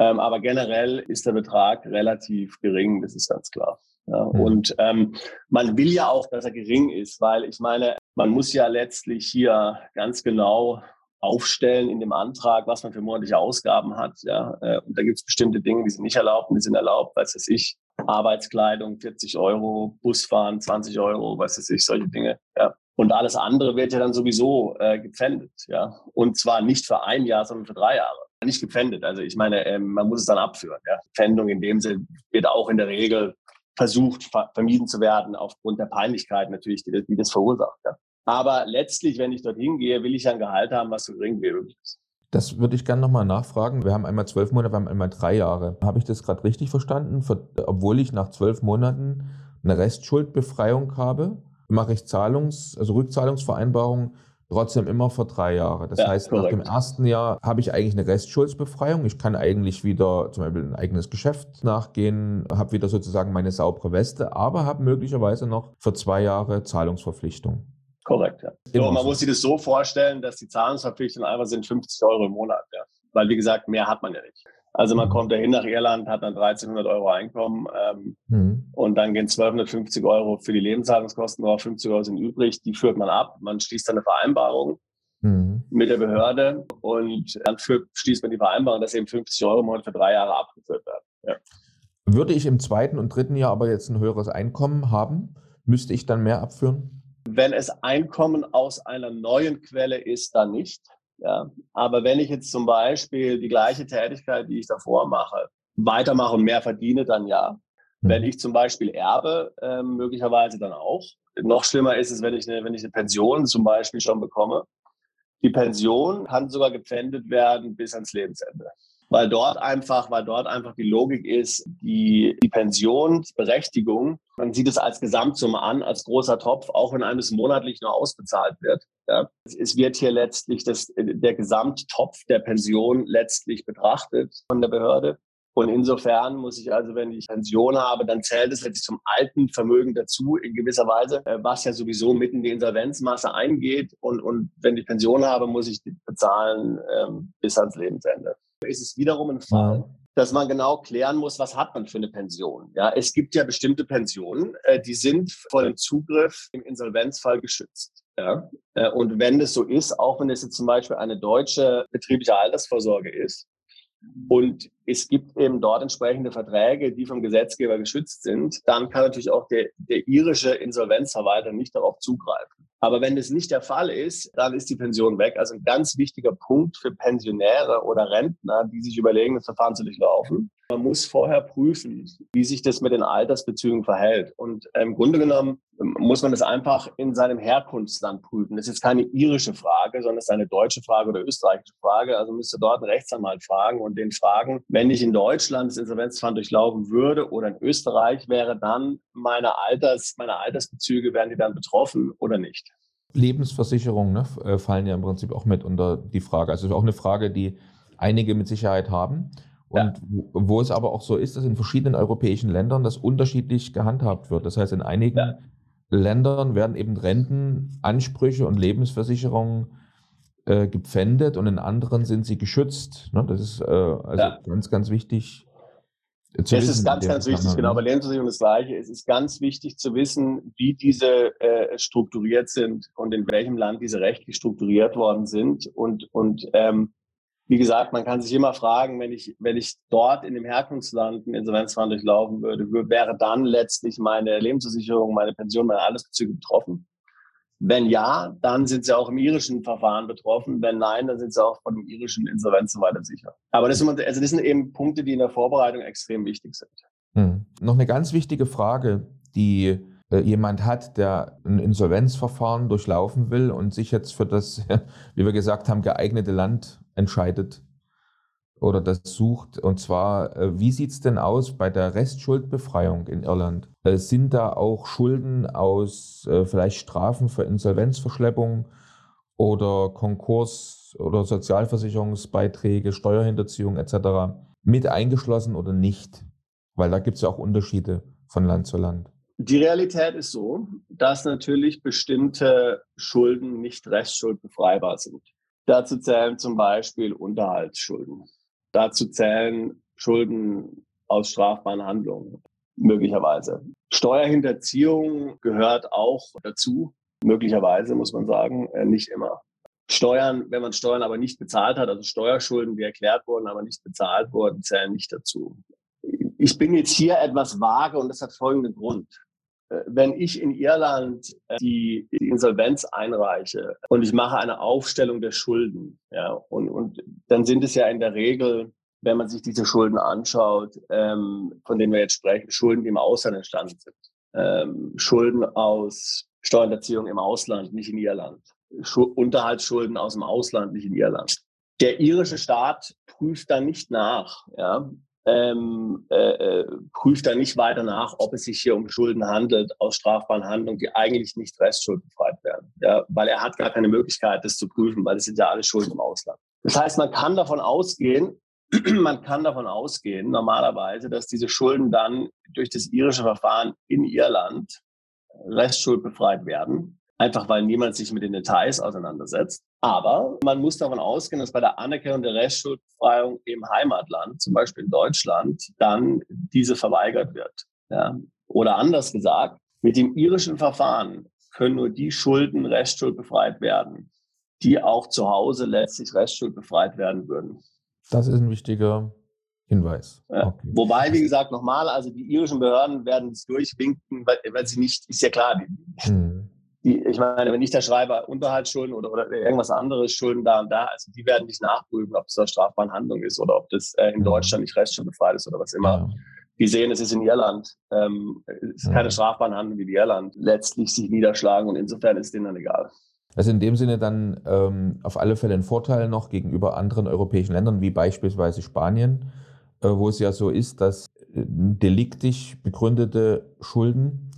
ähm, aber generell ist der Betrag relativ gering, das ist ganz klar. Ja, mhm. Und ähm, man will ja auch, dass er gering ist, weil ich meine, man muss ja letztlich hier ganz genau aufstellen in dem Antrag, was man für monatliche Ausgaben hat. Ja, äh, und da gibt es bestimmte Dinge, die sind nicht erlaubt und die sind erlaubt, weiß es ich, Arbeitskleidung 40 Euro, Busfahren 20 Euro, weiß es ich, solche Dinge. Ja. Und alles andere wird ja dann sowieso äh, gepfändet, ja. Und zwar nicht für ein Jahr, sondern für drei Jahre nicht gepfändet. Also ich meine, ähm, man muss es dann abführen. Ja. Pfändung in dem Sinne wird auch in der Regel versucht, vermieden zu werden aufgrund der Peinlichkeit natürlich, die, die das verursacht. Ja. Aber letztlich, wenn ich dorthin gehe, will ich ein Gehalt haben, was so gering wie möglich ist. Das würde ich gerne nochmal nachfragen. Wir haben einmal zwölf Monate, wir haben einmal drei Jahre. Habe ich das gerade richtig verstanden? Obwohl ich nach zwölf Monaten eine Restschuldbefreiung habe, mache ich Zahlungs-, also Rückzahlungsvereinbarungen trotzdem immer für drei Jahre. Das ja, heißt, korrekt. nach dem ersten Jahr habe ich eigentlich eine Restschuldsbefreiung. Ich kann eigentlich wieder zum Beispiel ein eigenes Geschäft nachgehen, habe wieder sozusagen meine saubere Weste, aber habe möglicherweise noch für zwei Jahre Zahlungsverpflichtung. Korrekt, ja. So, man muss sich das so vorstellen, dass die Zahlungsverpflichtungen einfach sind 50 Euro im Monat. Ja. Weil, wie gesagt, mehr hat man ja nicht. Also man mhm. kommt dahin nach Irland, hat dann 1300 Euro Einkommen ähm, mhm. und dann gehen 1250 Euro für die Lebenshaltungskosten drauf, 50 Euro sind übrig, die führt man ab. Man schließt dann eine Vereinbarung mhm. mit der Behörde und dann führt, schließt man die Vereinbarung, dass eben 50 Euro im Monat für drei Jahre abgeführt werden. Ja. Würde ich im zweiten und dritten Jahr aber jetzt ein höheres Einkommen haben, müsste ich dann mehr abführen? Wenn es Einkommen aus einer neuen Quelle ist, dann nicht. Ja. Aber wenn ich jetzt zum Beispiel die gleiche Tätigkeit, die ich davor mache, weitermache und mehr verdiene, dann ja. Mhm. Wenn ich zum Beispiel erbe, äh, möglicherweise dann auch. Noch schlimmer ist es, wenn ich, eine, wenn ich eine Pension zum Beispiel schon bekomme. Die Pension kann sogar gepfändet werden bis ans Lebensende weil dort einfach, weil dort einfach die Logik ist, die, die Pensionsberechtigung, man sieht es als Gesamtsumme an, als großer Topf, auch wenn eines monatlich nur ausbezahlt wird. Ja. Es wird hier letztlich das, der Gesamttopf der Pension letztlich betrachtet von der Behörde. Und insofern muss ich also, wenn ich Pension habe, dann zählt es letztlich zum alten Vermögen dazu in gewisser Weise, äh, was ja sowieso mitten in die Insolvenzmasse eingeht. Und, und wenn ich Pension habe, muss ich die bezahlen ähm, bis ans Lebensende ist es wiederum ein Fall, dass man genau klären muss, was hat man für eine Pension. Ja, es gibt ja bestimmte Pensionen, äh, die sind vor dem Zugriff im Insolvenzfall geschützt. Ja, äh, und wenn es so ist, auch wenn es jetzt zum Beispiel eine deutsche betriebliche Altersvorsorge ist, und es gibt eben dort entsprechende Verträge, die vom Gesetzgeber geschützt sind, dann kann natürlich auch der, der irische Insolvenzverwalter nicht darauf zugreifen. Aber wenn das nicht der Fall ist, dann ist die Pension weg. Also ein ganz wichtiger Punkt für Pensionäre oder Rentner, die sich überlegen, das Verfahren zu durchlaufen. Man muss vorher prüfen, wie sich das mit den Altersbezügen verhält. Und im Grunde genommen muss man das einfach in seinem Herkunftsland prüfen. Das ist jetzt keine irische Frage, sondern es ist eine deutsche Frage oder österreichische Frage. Also müsste dort einen Rechtsanwalt fragen und den fragen, wenn ich in Deutschland das Insolvenzverfahren durchlaufen würde oder in Österreich, wäre dann meine Alters, meine Altersbezüge, wären die dann betroffen oder nicht? Lebensversicherungen ne, äh, fallen ja im Prinzip auch mit unter die Frage. Also auch eine Frage, die einige mit Sicherheit haben. Und ja. wo es aber auch so ist, dass in verschiedenen europäischen Ländern das unterschiedlich gehandhabt wird. Das heißt, in einigen ja. Ländern werden eben Rentenansprüche und Lebensversicherungen äh, gepfändet und in anderen sind sie geschützt. Ne? Das ist äh, also ja. ganz, ganz wichtig. Zu es ist ganz, ganz wichtig, genau. Bei Lebensversicherung das Gleiche. Es ist ganz wichtig zu wissen, wie diese äh, strukturiert sind und in welchem Land diese rechtlich strukturiert worden sind und, und ähm, wie gesagt, man kann sich immer fragen, wenn ich, wenn ich dort in dem Herkunftsland ein Insolvenzverfahren durchlaufen würde, wäre dann letztlich meine Lebensversicherung, meine Pension, meine Allesbezüge betroffen? Wenn ja, dann sind sie auch im irischen Verfahren betroffen. Wenn nein, dann sind sie auch von dem irischen Insolvenzverwalter sicher. Aber das sind, also das sind eben Punkte, die in der Vorbereitung extrem wichtig sind. Hm. Noch eine ganz wichtige Frage, die äh, jemand hat, der ein Insolvenzverfahren durchlaufen will und sich jetzt für das, wie wir gesagt haben, geeignete Land entscheidet oder das sucht. Und zwar, äh, wie sieht es denn aus bei der Restschuldbefreiung in Irland? Äh, sind da auch Schulden aus vielleicht Strafen für Insolvenzverschleppung oder Konkurs oder Sozialversicherungsbeiträge, Steuerhinterziehung etc. mit eingeschlossen oder nicht? Weil da gibt es ja auch Unterschiede von Land zu Land. Die Realität ist so, dass natürlich bestimmte Schulden nicht restschuldbefreibar sind. Dazu zählen zum Beispiel Unterhaltsschulden. Dazu zählen Schulden aus strafbaren Handlungen, möglicherweise. Steuerhinterziehung gehört auch dazu, möglicherweise muss man sagen, äh, nicht immer. Steuern, wenn man Steuern aber nicht bezahlt hat, also Steuerschulden, die erklärt wurden, aber nicht bezahlt wurden, zählen nicht dazu. Ich bin jetzt hier etwas vage und das hat folgenden Grund. Äh, wenn ich in Irland äh, die, die, Insolvenz einreiche und ich mache eine Aufstellung der Schulden, ja, und, und dann sind es ja in der Regel wenn man sich diese Schulden anschaut, ähm, von denen wir jetzt sprechen, Schulden, die im Ausland entstanden sind. Ähm, Schulden aus Steuerhinterziehung im Ausland, nicht in Irland. Schu Unterhaltsschulden aus dem Ausland, nicht in Irland. Der irische Staat prüft da nicht nach, ja, ähm, äh, äh, prüft da nicht weiter nach, ob es sich hier um Schulden handelt aus strafbaren Handlungen, die eigentlich nicht restschuldbefreit werden. Ja, weil er hat gar keine Möglichkeit, das zu prüfen, weil es sind ja alle Schulden im Ausland. Das heißt, man kann davon ausgehen, man kann davon ausgehen, normalerweise, dass diese Schulden dann durch das irische Verfahren in Irland restschuldbefreit werden. Einfach weil niemand sich mit den Details auseinandersetzt. Aber man muss davon ausgehen, dass bei der Anerkennung der Restschuldbefreiung im Heimatland, zum Beispiel in Deutschland, dann diese verweigert wird. Ja. Oder anders gesagt, mit dem irischen Verfahren können nur die Schulden restschuldbefreit werden, die auch zu Hause letztlich restschuldbefreit werden würden. Das ist ein wichtiger Hinweis. Ja. Okay. Wobei, wie gesagt, nochmal, also die irischen Behörden werden es durchwinken, weil, weil sie nicht, ist ja klar, die, hm. Die, ich meine, wenn ich da schreibe, Unterhaltsschulden oder, oder irgendwas anderes, Schulden da und da, also die werden nicht nachprüfen, ob das eine strafbare Handlung ist oder ob das äh, in. Deutschland nicht restschuldbefreit ist oder was immer. Ja. Die sehen, es ist in Irland, ähm, es ist keine ja. strafbare Handlung wie in Irland, letztlich sich niederschlagen und insofern ist denen dann egal. Also in dem Sinne dann ähm, auf alle Fälle ein Vorteil noch gegenüber anderen europäischen Ländern, wie beispielsweise Spanien, äh, wo es ja so ist, dass äh, deliktisch begründete Schulden,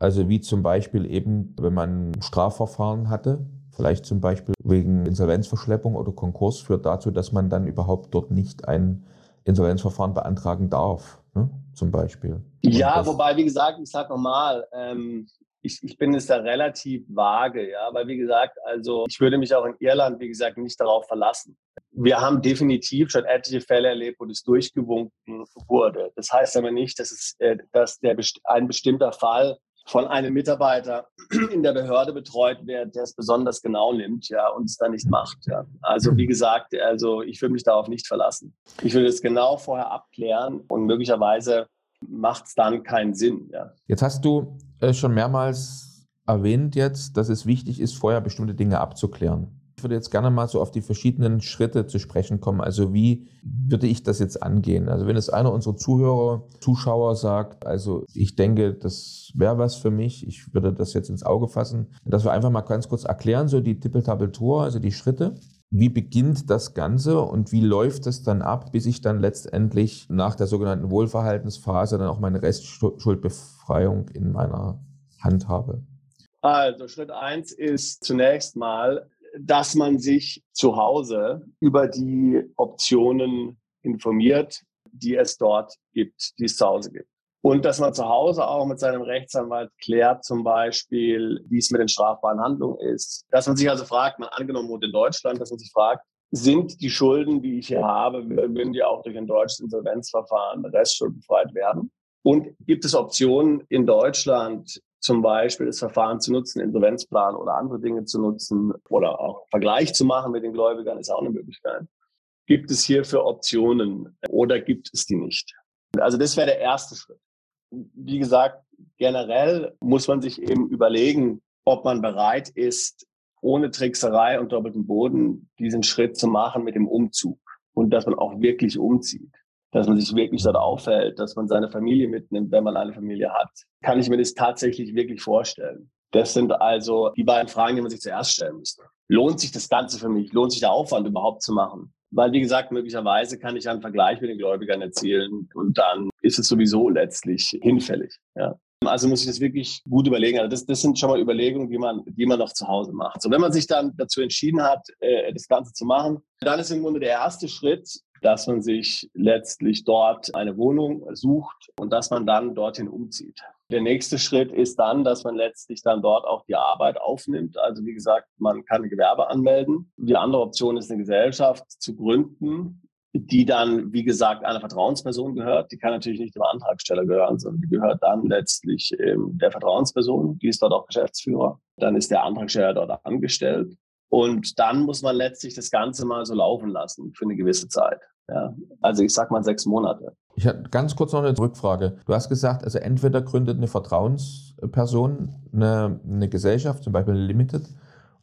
also wie zum Beispiel eben, wenn man Strafverfahren hatte, vielleicht zum Beispiel wegen Insolvenzverschleppung oder Konkurs, führt dazu, dass man dann überhaupt dort nicht ein Insolvenzverfahren beantragen darf, ne? zum Beispiel. Ja, wobei, wie gesagt, ich sage nochmal, ähm, ich, ich bin es da relativ vage, ja, weil wie gesagt, also ich würde mich auch in Irland, wie gesagt, nicht darauf verlassen. Wir haben definitiv schon etliche Fälle erlebt, wo das durchgewunken wurde. Das heißt aber nicht, dass es, äh, dass der ein bestimmter Fall von einem Mitarbeiter in der Behörde betreut wird, der es besonders genau nimmt, ja, und es dann nicht macht, ja. Also wie gesagt, also ich würde mich darauf nicht verlassen. Ich würde es genau vorher abklären und möglicherweise macht es dann keinen Sinn, ja. Jetzt hast du äh, schon mehrmals erwähnt jetzt, dass es wichtig ist, vorher bestimmte Dinge abzuklären. Ich würde jetzt gerne mal so auf die verschiedenen Schritte zu sprechen kommen. Also wie würde ich das jetzt angehen? Also wenn es einer unserer Zuhörer, Zuschauer sagt, also ich denke, das wäre was für mich, ich würde das jetzt ins Auge fassen, dass wir einfach mal ganz kurz erklären, so die Tippeltabeltour, also die Schritte. Wie beginnt das Ganze und wie läuft es dann ab, bis ich dann letztendlich nach der sogenannten Wohlverhaltensphase dann auch meine Restschuldbefreiung in meiner Hand habe? Also Schritt eins ist zunächst mal, dass man sich zu Hause über die Optionen informiert, die es dort gibt, die es zu Hause gibt. Und dass man zu Hause auch mit seinem Rechtsanwalt klärt, zum Beispiel, wie es mit den strafbaren Handlungen ist. Dass man sich also fragt, man angenommen wohnt in Deutschland, dass man sich fragt, sind die Schulden, die ich hier habe, würden die auch durch ein deutsches Insolvenzverfahren restschuldenbefreit werden? Und gibt es Optionen in Deutschland, zum Beispiel das Verfahren zu nutzen, Insolvenzplan oder andere Dinge zu nutzen oder auch Vergleich zu machen mit den Gläubigern, ist auch eine Möglichkeit. Gibt es hierfür Optionen oder gibt es die nicht? Also das wäre der erste Schritt wie gesagt, generell muss man sich eben überlegen, ob man bereit ist, ohne Trickserei und doppelten Boden diesen Schritt zu machen mit dem Umzug und dass man auch wirklich umzieht, dass man sich wirklich dort aufhält, dass man seine Familie mitnimmt, wenn man eine Familie hat. Kann ich mir das tatsächlich wirklich vorstellen? Das sind also die beiden Fragen, die man sich zuerst stellen müsste. Lohnt sich das Ganze für mich? Lohnt sich der Aufwand überhaupt zu machen? Weil, wie gesagt, möglicherweise kann ich einen Vergleich mit den Gläubigern erzielen und dann ist es sowieso letztlich hinfällig. Ja. Also muss ich das wirklich gut überlegen. Also das, das sind schon mal Überlegungen, die man, die man noch zu Hause macht. So, wenn man sich dann dazu entschieden hat, äh, das Ganze zu machen, dann ist im Grunde der erste Schritt, dass man sich letztlich dort eine Wohnung sucht und dass man dann dorthin umzieht. Der nächste Schritt ist dann, dass man letztlich dann dort auch die Arbeit aufnimmt. Also wie gesagt, man kann Gewerbe anmelden. Die andere Option ist, eine Gesellschaft zu gründen, die dann, wie gesagt, einer Vertrauensperson gehört. Die kann natürlich nicht dem Antragsteller gehören, sondern die gehört dann letztlich ähm, der Vertrauensperson. Die ist dort auch Geschäftsführer. Dann ist der Antragsteller dort angestellt. Und dann muss man letztlich das Ganze mal so laufen lassen für eine gewisse Zeit. Ja, also ich sag mal sechs Monate. Ich habe ganz kurz noch eine Rückfrage. Du hast gesagt, also entweder gründet eine Vertrauensperson eine, eine Gesellschaft, zum Beispiel Limited,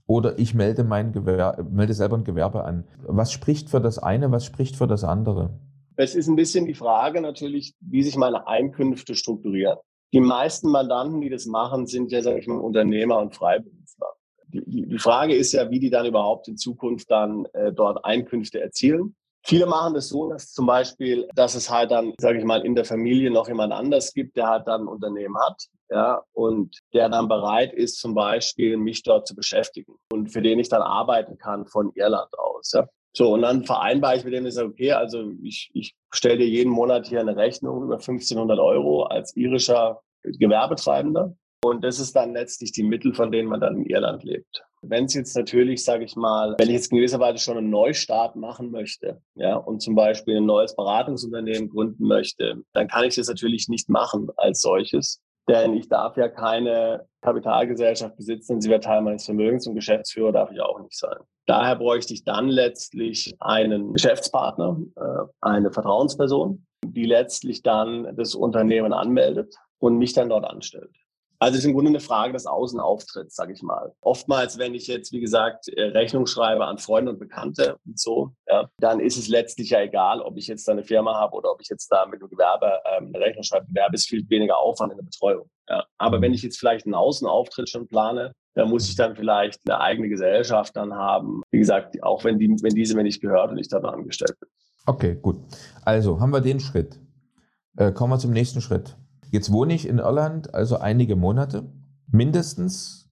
oder ich melde mein Gewerbe, melde selber ein Gewerbe an. Was spricht für das eine, was spricht für das andere? Es ist ein bisschen die Frage natürlich, wie sich meine Einkünfte strukturieren. Die meisten Mandanten, die das machen, sind ja, sage ich mal, Unternehmer und Freiberufler. Die, die Frage ist ja, wie die dann überhaupt in Zukunft dann äh, dort Einkünfte erzielen. Viele machen das so, dass zum Beispiel, dass es halt dann, sage ich mal, in der Familie noch jemand anders gibt, der halt dann ein Unternehmen hat, ja, und der dann bereit ist, zum Beispiel mich dort zu beschäftigen und für den ich dann arbeiten kann von Irland aus. Ja. So, und dann vereinbare ich mit dem, ich sage, okay, also ich, ich stelle dir jeden Monat hier eine Rechnung über 1500 Euro als irischer Gewerbetreibender. Und das ist dann letztlich die Mittel, von denen man dann in Irland lebt. Wenn es jetzt natürlich, sage ich mal, wenn ich jetzt in gewisser Weise schon einen Neustart machen möchte, ja, und zum Beispiel ein neues Beratungsunternehmen gründen möchte, dann kann ich das natürlich nicht machen als solches. Denn ich darf ja keine Kapitalgesellschaft besitzen, denn sie wäre Teil meines Vermögens und Geschäftsführer darf ich auch nicht sein. Daher bräuchte ich dann letztlich einen Geschäftspartner, äh, eine Vertrauensperson, die letztlich dann das Unternehmen anmeldet und mich dann dort anstellt. Also es ist im Grunde eine Frage des Außenauftritts, sage ich mal. Oftmals, wenn ich jetzt, wie gesagt, äh, Rechnung schreibe an Freunde und Bekannte und so, ja, dann ist es letztlich ja egal, ob ich jetzt da eine Firma habe oder ob ich jetzt da mit einem Gewerbe ähm, eine Rechnung schreibe. Gewerbe ist viel weniger Aufwand in der Betreuung. Ja. Aber wenn ich jetzt vielleicht einen Außenauftritt schon plane, dann muss ich dann vielleicht eine eigene Gesellschaft dann haben. Wie gesagt, auch wenn, die, wenn diese mir nicht gehört und ich da angestellt bin. Okay, gut. Also haben wir den Schritt. Äh, kommen wir zum nächsten Schritt. Jetzt wohne ich in Irland also einige Monate, mindestens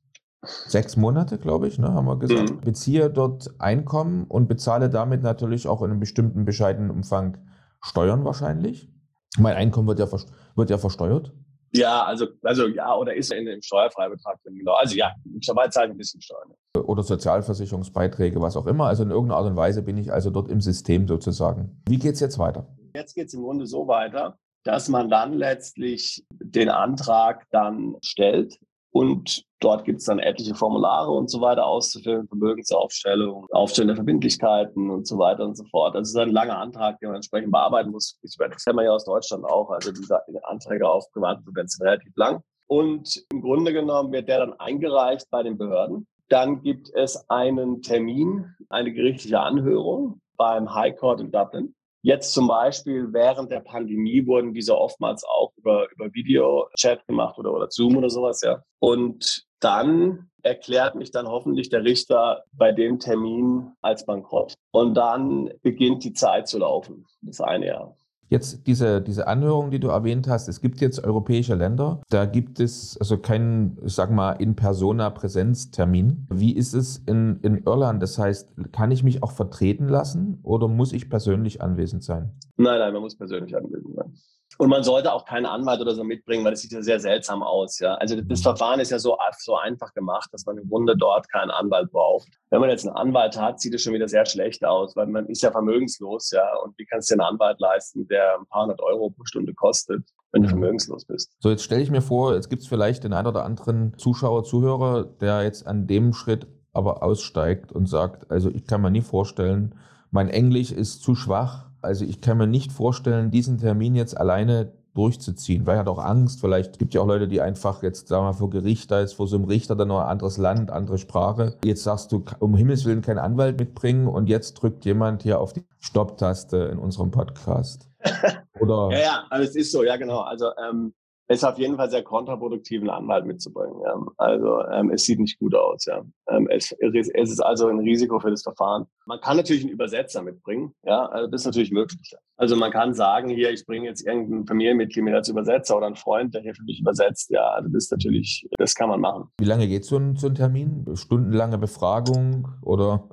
sechs Monate, glaube ich, ne, haben wir gesagt. Mhm. Beziehe dort Einkommen und bezahle damit natürlich auch in einem bestimmten bescheidenen Umfang Steuern wahrscheinlich. Mein Einkommen wird ja, wird ja versteuert. Ja, also, also ja, oder ist in dem Steuerfreibetrag drin, genau. Also ja, ich zahle halt ein bisschen Steuern. Oder Sozialversicherungsbeiträge, was auch immer. Also in irgendeiner Art und Weise bin ich also dort im System sozusagen. Wie geht es jetzt weiter? Jetzt geht es im Grunde so weiter, dass man dann letztlich den Antrag dann stellt und dort gibt es dann etliche Formulare und so weiter auszufüllen, Vermögensaufstellung, Aufstellen der Verbindlichkeiten und so weiter und so fort. Das ist ein langer Antrag, den man entsprechend bearbeiten muss. Das kennen wir ja aus Deutschland auch. Also diese Anträge auf Privatprävention sind relativ lang. Und im Grunde genommen wird der dann eingereicht bei den Behörden. Dann gibt es einen Termin, eine gerichtliche Anhörung beim High Court in Dublin. Jetzt zum Beispiel während der Pandemie wurden diese oftmals auch über, über Video-Chat gemacht oder, oder Zoom oder sowas, ja. Und dann erklärt mich dann hoffentlich der Richter bei dem Termin als bankrott. Und dann beginnt die Zeit zu laufen, das eine Jahr. Jetzt diese, diese Anhörung, die du erwähnt hast, es gibt jetzt europäische Länder, da gibt es also keinen, ich sag mal, in persona Präsenztermin. Wie ist es in, in Irland? Das heißt, kann ich mich auch vertreten lassen oder muss ich persönlich anwesend sein? Nein, nein, man muss persönlich anwesend sein. Und man sollte auch keinen Anwalt oder so mitbringen, weil das sieht ja sehr seltsam aus. Ja? Also das Verfahren ist ja so, so einfach gemacht, dass man im Grunde dort keinen Anwalt braucht. Wenn man jetzt einen Anwalt hat, sieht es schon wieder sehr schlecht aus, weil man ist ja vermögenslos, ja. Und wie kannst du dir einen Anwalt leisten, der ein paar hundert Euro pro Stunde kostet, wenn du mhm. vermögenslos bist? So, jetzt stelle ich mir vor, jetzt gibt es vielleicht den einen oder anderen Zuschauer, Zuhörer, der jetzt an dem Schritt aber aussteigt und sagt, also ich kann mir nie vorstellen, mein Englisch ist zu schwach, also ich kann mir nicht vorstellen, diesen Termin jetzt alleine durchzuziehen, weil er hat auch Angst. Vielleicht gibt es ja auch Leute, die einfach jetzt, sagen wir mal, vor Gericht, da ist vor so einem Richter dann noch ein anderes Land, andere Sprache. Jetzt sagst du, um Himmels Willen keinen Anwalt mitbringen und jetzt drückt jemand hier auf die Stopptaste in unserem Podcast. Oder? ja, ja, also es ist so, ja genau. Also ähm, es ist auf jeden Fall sehr kontraproduktiv, einen Anwalt mitzubringen. Ja. Also ähm, es sieht nicht gut aus. Ja. Ähm, es, es, ist also ein Risiko für das Verfahren. Man kann natürlich einen Übersetzer mitbringen. Ja, also das ist natürlich möglich. Also man kann sagen, hier, ich bringe jetzt irgendein Familienmitglied mit als Übersetzer oder einen Freund, der hier für mich übersetzt. Ja, also das ist natürlich, das kann man machen. Wie lange geht so ein, so ein Termin? Stundenlange Befragung oder?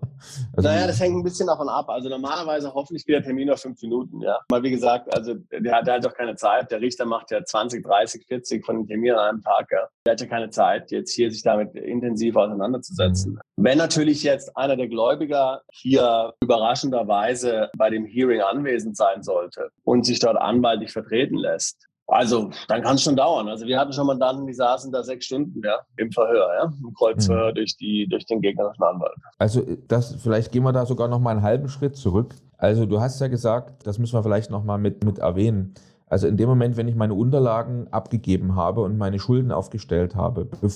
Also naja, das hängt ein bisschen davon ab. Also normalerweise hoffentlich geht der Termin auf fünf Minuten. Ja, mal wie gesagt, also der hat, der hat doch keine Zeit. Der Richter macht ja 20, 30 30, 40 von den Terminen an einem Tag. Ja. Der hatte keine Zeit, jetzt hier sich damit intensiv auseinanderzusetzen. Mhm. Wenn natürlich jetzt einer der Gläubiger hier überraschenderweise bei dem Hearing anwesend sein sollte und sich dort anwaltlich vertreten lässt, also, dann kann es schon dauern. Also, wir hatten schon Mandanten, die saßen da sechs Stunden ja, im Verhör, ja, im Kreuzverhör mhm. durch, die, durch den gegnerischen Anwalt. Also, das, vielleicht gehen wir da sogar noch mal einen halben Schritt zurück. Also, du hast ja gesagt, das müssen wir vielleicht noch mal mit, mit erwähnen. Also in dem Moment, wenn ich meine Unterlagen abgegeben habe und meine Schulden aufgestellt habe, äh,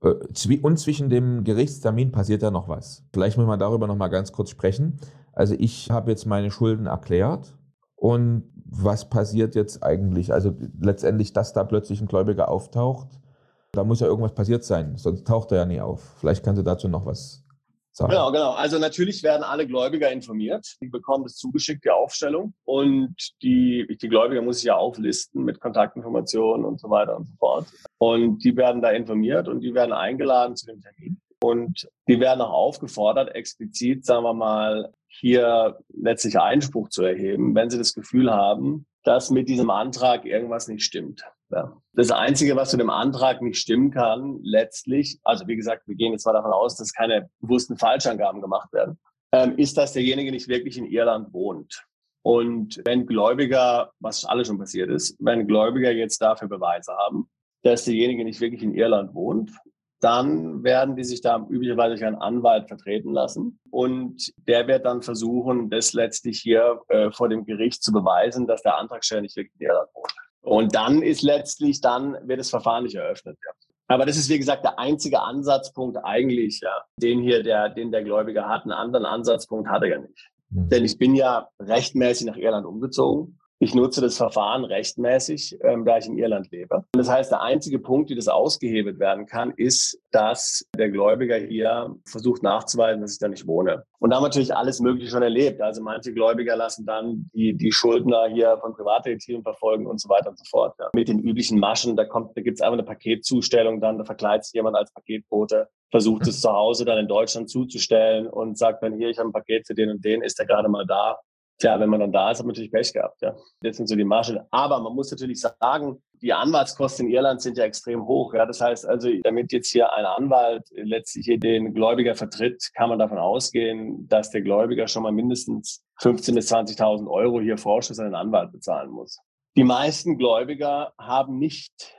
und zwischen dem Gerichtstermin passiert ja noch was. Vielleicht müssen wir darüber noch mal ganz kurz sprechen. Also ich habe jetzt meine Schulden erklärt Und was passiert jetzt eigentlich? Also letztendlich, dass da plötzlich ein Gläubiger auftaucht, da muss ja irgendwas passiert sein, sonst taucht er ja nie auf. Vielleicht kannst du dazu noch was sagen. Genau, genau. Also natürlich werden alle Gläubiger informiert. Die bekommen das zugeschickt, die Aufstellung. Und die, die Gläubiger muss ich ja auflisten mit Kontaktinformationen und so weiter und so fort. Und die werden da informiert und die werden eingeladen zu dem Termin. Und die werden auch aufgefordert, explizit, sagen wir mal, hier letztlich Einspruch zu erheben, wenn sie das Gefühl haben, dass mit diesem Antrag irgendwas nicht stimmt. Ja. Das Einzige, was zu dem Antrag nicht stimmen kann, letztlich, also wie gesagt, wir gehen jetzt mal davon aus, dass keine bewussten Falschangaben gemacht werden, ähm, ist, dass derjenige nicht wirklich in Irland wohnt. Und wenn Gläubiger, was alles schon passiert ist, wenn Gläubiger jetzt dafür Beweise haben, dass derjenige nicht wirklich in Irland wohnt, dann werden die sich da üblicherweise durch einen Anwalt vertreten lassen. Und der wird dann versuchen, das letztlich hier äh, vor dem Gericht zu beweisen, dass der Antragsteller nicht wirklich in Irland wohnt. Und dann ist letztlich, dann wird das Verfahren nicht eröffnet. Ja. Aber das ist, wie gesagt, der einzige Ansatzpunkt eigentlich, ja, den hier der, den der Gläubiger hat. Einen anderen Ansatzpunkt hat er ja nicht. Mhm. Denn ich bin ja rechtmäßig nach Irland umgezogen. Ich nutze das Verfahren rechtmäßig, ähm, da ich in Irland lebe. Und das heißt, der einzige Punkt, wie das ausgehebelt werden kann, ist, dass der Gläubiger hier versucht nachzuweisen, dass ich da nicht wohne. Und da haben wir natürlich alles Mögliche schon erlebt. Also manche Gläubiger lassen dann die, die Schuldner hier von Privatdetektiven verfolgen und so weiter und so fort. Ja. Mit den üblichen Maschen, da kommt, da gibt es einfach eine Paketzustellung, dann da verkleidet sich jemand als Paketbote, versucht es zu Hause dann in Deutschland zuzustellen und sagt dann hier, ich habe ein Paket für den und den, ist der gerade mal da Tja, wenn man dann da ist, hat man natürlich Pech gehabt. Ja. Das sind so die Margen. Aber man muss natürlich sagen, die Anwaltskosten in Irland sind ja extrem hoch. Ja. Das heißt also, damit jetzt hier ein Anwalt letztlich hier den Gläubiger vertritt, kann man davon ausgehen, dass der Gläubiger schon mal mindestens 15.000 bis 20.000 Euro hier Vorschuss an den Anwalt bezahlen muss. Die meisten Gläubiger haben nicht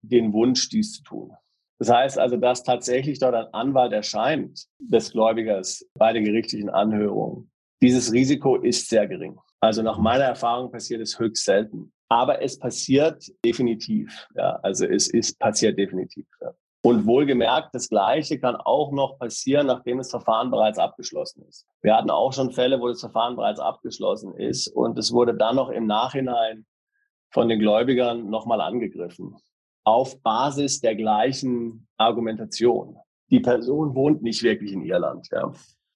den Wunsch, dies zu tun. Das heißt also, dass tatsächlich dort ein Anwalt erscheint des Gläubigers bei der gerichtlichen Anhörung dieses Risiko ist sehr gering. Also nach meiner Erfahrung passiert es höchst selten. Aber es passiert definitiv. Ja, also es ist passiert definitiv. Ja. Und wohlgemerkt, das Gleiche kann auch noch passieren, nachdem das Verfahren bereits abgeschlossen ist. Wir hatten auch schon Fälle, wo das Verfahren bereits abgeschlossen ist und es wurde dann noch im Nachhinein von den Gläubigern nochmal angegriffen. Auf Basis der gleichen Argumentation. Die Person wohnt nicht wirklich in Irland. Ja.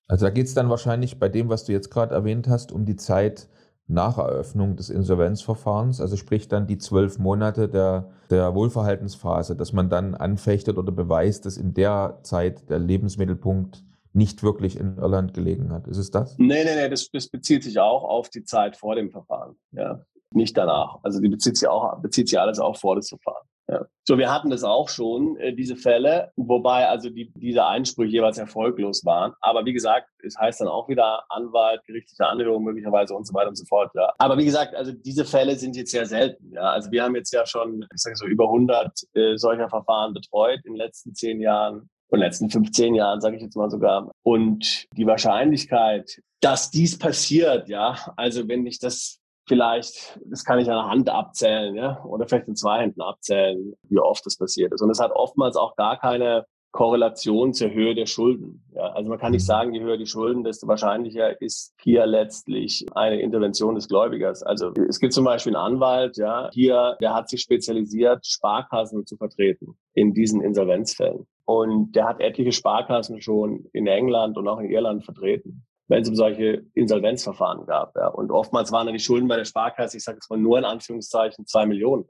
Also da geht es dann wahrscheinlich bei dem, was du jetzt gerade erwähnt hast, um die Zeit nach Eröffnung des Insolvenzverfahrens, also sprich dann die zwölf Monate der, der Wohlverhaltensphase, dass man dann anfechtet oder beweist, dass in der Zeit der Lebensmittelpunkt nicht wirklich in Irland gelegen hat. Ist es das? Nee, nee, nee, das, das bezieht sich auch auf die Zeit vor dem Verfahren, ja. Nicht danach. Also die bezieht sich auch, bezieht sich alles auch vor das Verfahren. Ja. So, wir hatten das auch schon, äh, diese Fälle, wobei also die, diese Einsprüche jeweils erfolglos waren. Aber wie gesagt, es heißt dann auch wieder Anwalt, gerichtliche Anhörung möglicherweise und so weiter und so fort. Ja. Aber wie gesagt, also diese Fälle sind jetzt sehr selten. Ja. Also wir haben jetzt ja schon, ich sage so, über 100 äh, solcher Verfahren betreut in den letzten zehn Jahren und letzten 15 Jahren, sage ich jetzt mal sogar. Und die Wahrscheinlichkeit, dass dies passiert, ja, also wenn ich das vielleicht, das kann ich an der Hand abzählen, ja, oder vielleicht in zwei Händen abzählen, wie oft das passiert ist. Und es hat oftmals auch gar keine Korrelation zur Höhe der Schulden. Ja, also man kann nicht mhm. sagen, je höher die Schulden, desto wahrscheinlicher ist hier letztlich eine Intervention des Gläubigers. Also es gibt zum Beispiel einen Anwalt, ja, hier, der hat sich spezialisiert, Sparkassen zu vertreten in diesen Insolvenzfällen. Und der hat etliche Sparkassen schon in England und auch in Irland vertreten wenn es um solche Insolvenzverfahren gab. Ja. Und oftmals waren dann die Schulden bei der Sparkasse, ich sage jetzt mal nur in Anführungszeichen, zwei Millionen.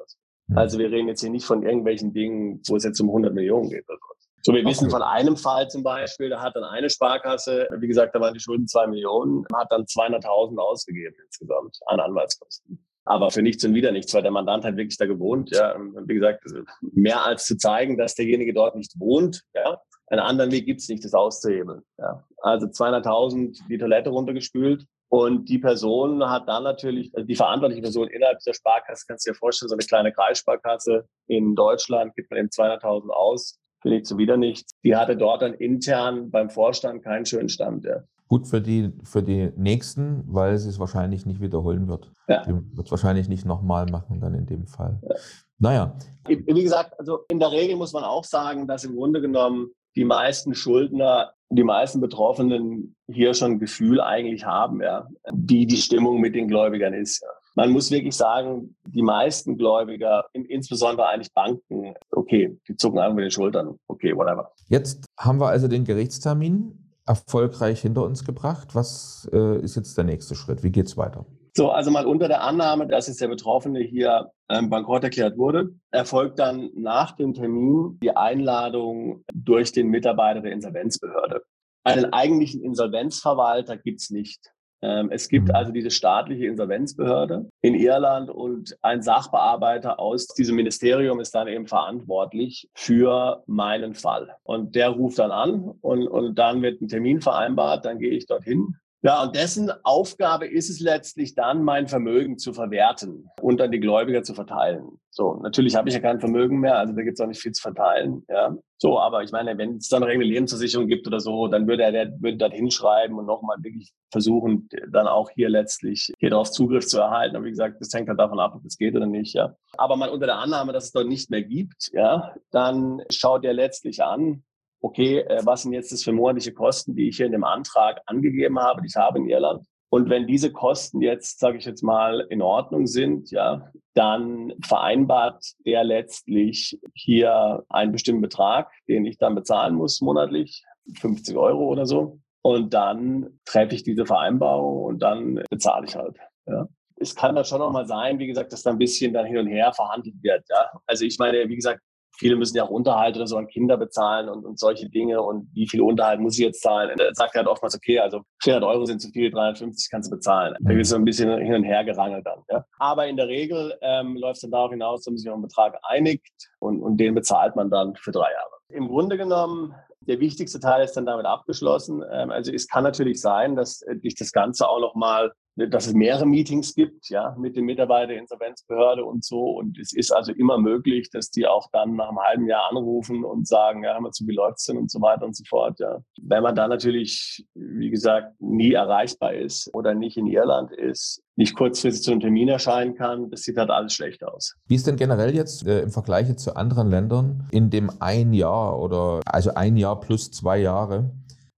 Mhm. Also wir reden jetzt hier nicht von irgendwelchen Dingen, wo es jetzt um 100 Millionen geht. Oder so. so, wir wissen von einem Fall zum Beispiel, da hat dann eine Sparkasse, wie gesagt, da waren die Schulden zwei Millionen, hat dann 200.000 ausgegeben insgesamt an Anwaltskosten. Aber für nichts und wieder nichts, weil der Mandant hat wirklich da gewohnt. Ja, und wie gesagt, mehr als zu zeigen, dass derjenige dort nicht wohnt, ja, einen anderen Weg gibt es nicht, das auszuhebeln. Ja. Also 200.000 die Toilette runtergespült und die Person hat dann natürlich, also die verantwortliche Person innerhalb dieser Sparkasse, kannst du dir vorstellen, so eine kleine Kreissparkasse in Deutschland gibt man eben 200.000 aus, für nichts und wieder nichts. Die hatte dort dann intern beim Vorstand keinen schönen Stand. Ja. Gut für die, für die Nächsten, weil sie es wahrscheinlich nicht wiederholen wird. Ja. Die wird es wahrscheinlich nicht nochmal machen dann in dem Fall. Ja. Naja. Wie gesagt, also in der Regel muss man auch sagen, dass im Grunde genommen die meisten Schuldner die meisten Betroffenen hier schon ein Gefühl eigentlich haben, ja, wie die Stimmung mit den Gläubigern ist. Ja. Man muss wirklich sagen, die meisten Gläubiger, insbesondere eigentlich Banken, okay, die zucken einfach mit den Schultern, okay, whatever. Jetzt haben wir also den Gerichtstermin erfolgreich hinter uns gebracht. Was äh, ist jetzt der nächste Schritt? Wie geht es weiter? So, also mal unter der Annahme, dass jetzt der Betroffene hier ähm, bankrott erklärt wurde, erfolgt dann nach dem Termin die Einladung durch den Mitarbeiter der Insolvenzbehörde. Einen eigentlichen Insolvenzverwalter gibt's nicht. Ähm, es gibt mhm. also diese staatliche Insolvenzbehörde in Irland und ein Sachbearbeiter aus diesem Ministerium ist dann eben verantwortlich für meinen Fall. Und der ruft dann an und, und dann wird ein Termin vereinbart, dann gehe ich dorthin ja, und dessen Aufgabe ist es letztlich dann, mein Vermögen zu verwerten und an die Gläubiger zu verteilen. So, natürlich habe ich ja kein Vermögen mehr, also da gibt es auch nicht viel zu verteilen. Ja. So, aber ich meine, wenn es dann eine Lebensversicherung gibt oder so, dann würde er würde das hinschreiben und nochmal wirklich versuchen, dann auch hier letztlich hier darauf Zugriff zu erhalten. Aber wie gesagt, das hängt halt davon ab, ob es geht oder nicht. Ja. Aber mal unter der Annahme, dass es dort nicht mehr gibt, ja, dann schaut er letztlich an, okay, äh, was sind jetzt das für monatliche Kosten, die ich hier in dem Antrag angegeben habe, die ich habe in Irland. Und wenn diese Kosten jetzt, sage ich jetzt mal, in Ordnung sind, ja, dann vereinbart der letztlich hier einen bestimmten Betrag, den ich dann bezahlen muss monatlich, 50 Euro oder so. Und dann treffe ich diese Vereinbarung und dann bezahle ich halt. Ja. Es kann dann schon noch mal sein, wie gesagt, dass da ein bisschen dann hin und her verhandelt wird. Ja. Also ich meine, wie gesagt, Viele müssen ja auch Unterhalt oder so an Kinder bezahlen und, und solche Dinge. Und wie viel Unterhalt muss ich jetzt zahlen? Er sagt halt oftmals, okay, also 400 Euro sind zu viel, 350 kannst du bezahlen. Da wird so ein bisschen hin und her gerangelt dann. Ja. Aber in der Regel ähm, läuft es dann darauf hinaus, dass man sich auf einen Betrag einigt und, und den bezahlt man dann für drei Jahre. Im Grunde genommen der wichtigste Teil ist dann damit abgeschlossen. Ähm, also es kann natürlich sein, dass äh, dich das Ganze auch nochmal dass es mehrere Meetings gibt, ja, mit den Mitarbeitern Insolvenzbehörde und so. Und es ist also immer möglich, dass die auch dann nach einem halben Jahr anrufen und sagen, ja, hör mal zu, wie läuft's denn und so weiter und so fort, ja. Wenn man da natürlich, wie gesagt, nie erreichbar ist oder nicht in Irland ist, nicht kurzfristig zu einem Termin erscheinen kann, das sieht halt alles schlecht aus. Wie ist denn generell jetzt äh, im Vergleich zu anderen Ländern in dem ein Jahr oder also ein Jahr plus zwei Jahre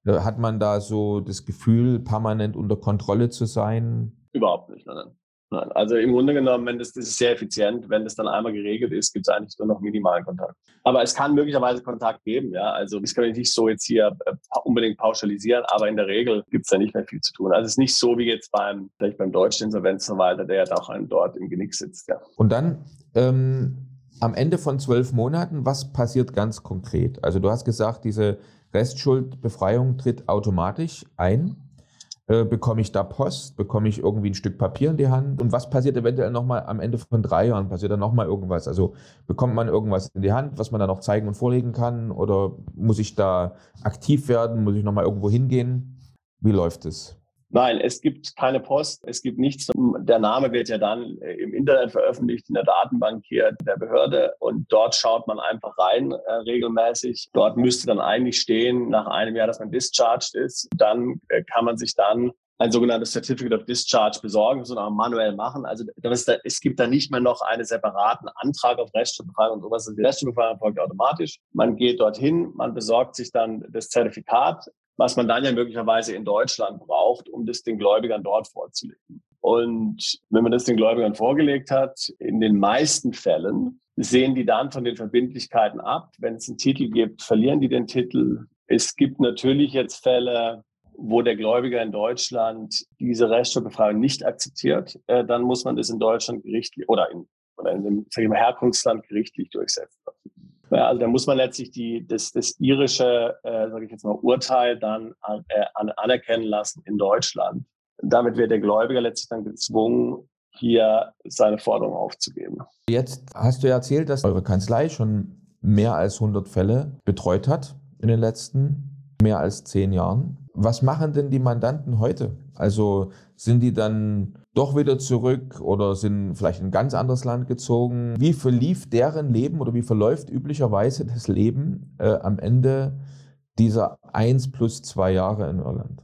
hat man da so das Gefühl, permanent unter Kontrolle zu sein? Überhaupt nicht, nein. Nein, also im Grunde genommen, wenn das, das ist sehr effizient, wenn das dann einmal geregelt ist, gibt es eigentlich nur noch minimalen Kontakt. Aber es kann möglicherweise Kontakt geben, ja. Also das kann ich nicht so jetzt hier äh, unbedingt pauschalisieren, aber in der Regel gibt es da nicht mehr viel zu tun. Also es ist nicht so wie jetzt beim, vielleicht beim deutschen Insolvenzverwalter, der ja auch dort im Genick sitzt, ja. Und dann ähm, am Ende von zwölf Monaten, was passiert ganz konkret? Also du hast gesagt, diese Restschuldbefreiung tritt automatisch ein. Äh, bekomme ich da Post? Bekomme ich irgendwie ein Stück Papier in die Hand? Und was passiert eventuell nochmal am Ende von drei Jahren? Passiert da nochmal irgendwas? Also bekommt man irgendwas in die Hand, was man dann noch zeigen und vorlegen kann? Oder muss ich da aktiv werden? Muss ich nochmal irgendwo hingehen? Wie läuft es? Nein, es gibt keine Post, es gibt nichts. Der Name wird ja dann äh, im Internet veröffentlicht, in der Datenbank hier der Behörde und dort schaut man einfach rein äh, regelmäßig. Dort müsste dann eigentlich stehen, nach einem Jahr, dass man discharged ist. Dann äh, kann man sich dann ein sogenanntes Certificate of Discharge besorgen, so auch manuell machen. Also da, es gibt da nicht mehr noch einen separaten Antrag auf Reststückbefreiung und sowas. Die Reststückbefreiung erfolgt automatisch. Man geht dorthin, man besorgt sich dann das Zertifikat, was man dann ja möglicherweise in Deutschland braucht, um das den Gläubigern dort vorzulegen. Und wenn man das den Gläubigern vorgelegt hat, in den meisten Fällen sehen die dann von den Verbindlichkeiten ab. Wenn es einen Titel gibt, verlieren die den Titel. Es gibt natürlich jetzt Fälle, wo der Gläubiger in Deutschland diese Reststeuerbefreiung nicht akzeptiert, äh, dann muss man das in Deutschland gerichtlich oder in, oder in dem Herkunftsland gerichtlich durchsetzen. Also da muss man letztlich die, das, das irische, äh, sage ich jetzt mal, Urteil dann an, äh, anerkennen lassen in Deutschland. Damit wird der Gläubiger letztlich dann gezwungen, hier seine Forderung aufzugeben. Jetzt hast du ja erzählt, dass eure Kanzlei schon mehr als 100 Fälle betreut hat in den letzten mehr als zehn Jahren. Was machen denn die Mandanten heute? Also sind die dann doch wieder zurück oder sind vielleicht in ein ganz anderes Land gezogen? Wie verlief deren Leben oder wie verläuft üblicherweise das Leben äh, am Ende dieser eins plus zwei Jahre in Irland?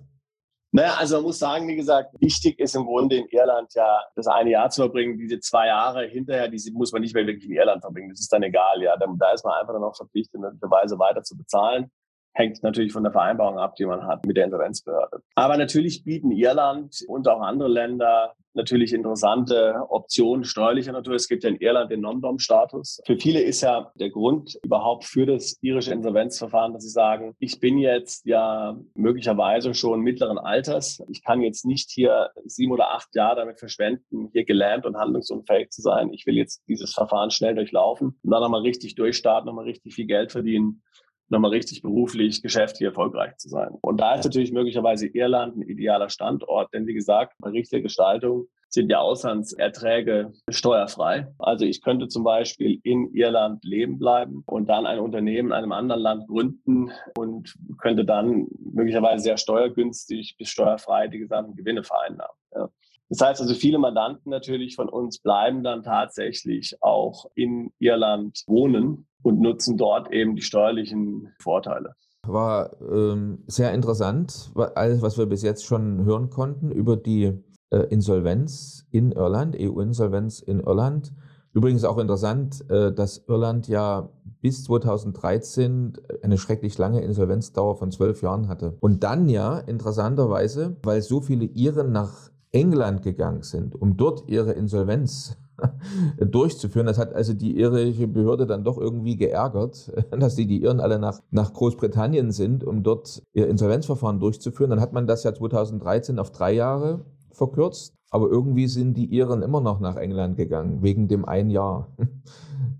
Naja, also man muss sagen, wie gesagt, wichtig ist im Grunde in Irland ja das eine Jahr zu verbringen. Diese zwei Jahre hinterher, die muss man nicht mehr wirklich in Irland verbringen. Das ist dann egal, ja. Da, ist man einfach dann auch verpflichtet, möglicherweise weiter zu bezahlen. Hängt natürlich von der Vereinbarung ab, die man hat mit der Insolvenzbehörde. Aber natürlich bieten Irland und auch andere Länder natürlich interessante Optionen steuerlicher Natur. Es gibt ja in Irland den Non-Dom-Status. Für viele ist ja der Grund überhaupt für das irische Insolvenzverfahren, dass sie sagen, ich bin jetzt ja möglicherweise schon mittleren Alters. Ich kann jetzt nicht hier sieben oder acht Jahre damit verschwenden, hier gelähmt und handlungsunfähig zu sein. Ich will jetzt dieses Verfahren schnell durchlaufen und dann nochmal richtig durchstarten, nochmal richtig viel Geld verdienen nochmal richtig beruflich, geschäftlich erfolgreich zu sein. Und da ist natürlich möglicherweise Irland ein idealer Standort, denn wie gesagt, bei richtiger Gestaltung sind ja Auslandserträge steuerfrei. Also ich könnte zum Beispiel in Irland leben bleiben und dann ein Unternehmen in einem anderen Land gründen und könnte dann möglicherweise sehr steuergünstig bis steuerfrei die gesamten Gewinne vereinnahmen. Ja. Das heißt also, viele Mandanten natürlich von uns bleiben dann tatsächlich auch in Irland wohnen und nutzen dort eben die steuerlichen Vorteile. War ähm, sehr interessant, alles, was wir bis jetzt schon hören konnten über die äh, Insolvenz in Irland, EU-Insolvenz in Irland. Übrigens auch interessant, äh, dass Irland ja bis 2013 eine schrecklich lange Insolvenzdauer von zwölf Jahren hatte. Und dann ja, interessanterweise, weil so viele Iren nach England gegangen sind, um dort ihre Insolvenz durchzuführen. Das hat also die irische Behörde dann doch irgendwie geärgert, dass die, die Iren alle nach, nach Großbritannien sind, um dort ihr Insolvenzverfahren durchzuführen. Dann hat man das ja 2013 auf drei Jahre verkürzt. Aber irgendwie sind die Iren immer noch nach England gegangen, wegen dem ein Jahr.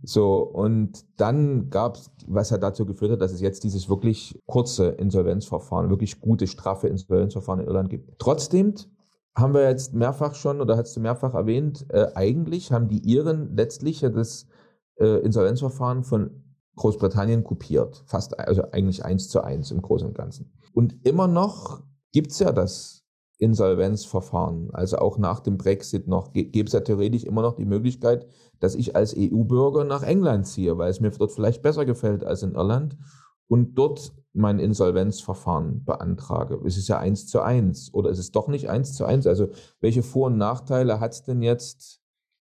So, und dann gab es, was ja dazu geführt hat, dass es jetzt dieses wirklich kurze Insolvenzverfahren, wirklich gute, straffe Insolvenzverfahren in Irland gibt. Trotzdem haben wir jetzt mehrfach schon, oder hast du mehrfach erwähnt, äh, eigentlich haben die Iren letztlich ja das äh, Insolvenzverfahren von Großbritannien kopiert. Fast, also eigentlich eins zu eins im Großen und Ganzen. Und immer noch gibt es ja das Insolvenzverfahren. Also auch nach dem Brexit noch gäbe es ja theoretisch immer noch die Möglichkeit, dass ich als EU-Bürger nach England ziehe, weil es mir dort vielleicht besser gefällt als in Irland und dort mein Insolvenzverfahren beantrage. Es ist ja eins zu eins oder ist es doch nicht eins zu eins? Also welche Vor- und Nachteile hat es denn jetzt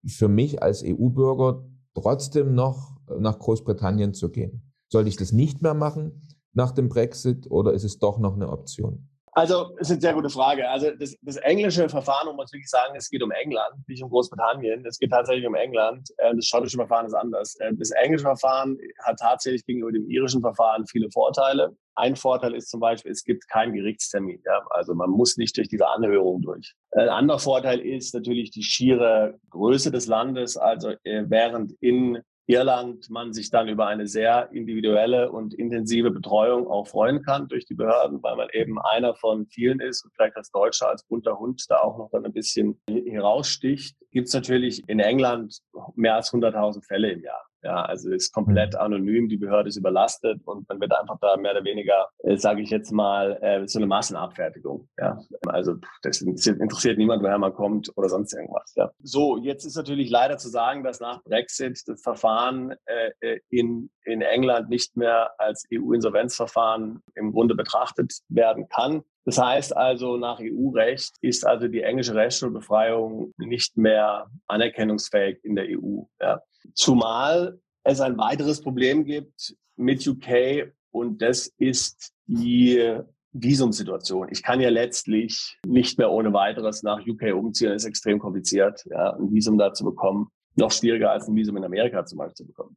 für mich als EU-Bürger trotzdem noch nach Großbritannien zu gehen? Sollte ich das nicht mehr machen nach dem Brexit oder ist es doch noch eine Option? Also, es ist eine sehr gute Frage. Also, das, das englische Verfahren, um wirklich sagen, es geht um England, nicht um Großbritannien. Es geht tatsächlich um England. Äh, das schottische Verfahren ist anders. Äh, das englische Verfahren hat tatsächlich gegenüber dem irischen Verfahren viele Vorteile. Ein Vorteil ist zum Beispiel, es gibt keinen Gerichtstermin. Ja? Also man muss nicht durch diese Anhörung durch. Ein anderer Vorteil ist natürlich die schiere Größe des Landes. Also äh, während in Irland man sich dann über eine sehr individuelle und intensive Betreuung auch freuen kann durch die Behörden, weil man eben einer von vielen ist und vielleicht als Deutscher, als bunter Hund da auch noch dann ein bisschen heraussticht, gibt es natürlich in England mehr als 100.000 Fälle im Jahr. Ja, also ist komplett mhm. anonym, die Behörde ist überlastet und man wird einfach da mehr oder weniger, äh, sage ich jetzt mal, äh, so eine Massenabfertigung. Ja, also das interessiert niemand, woher man kommt oder sonst irgendwas. Ja. So, jetzt ist natürlich leider zu sagen, dass nach Brexit das Verfahren äh, äh in in England nicht mehr als EU-Insolvenzverfahren im Grunde betrachtet werden kann. Das heißt also, nach EU-Recht ist also die englische Rechtsschulbefreiung nicht mehr anerkennungsfähig in der EU. Ja. Zumal es ein weiteres Problem gibt mit UK und das ist die Visumsituation. Ich kann ja letztlich nicht mehr ohne weiteres nach UK umziehen. Das ist extrem kompliziert, ja, ein Visum da zu bekommen. Noch schwieriger als ein Visum in Amerika zum Beispiel zu bekommen.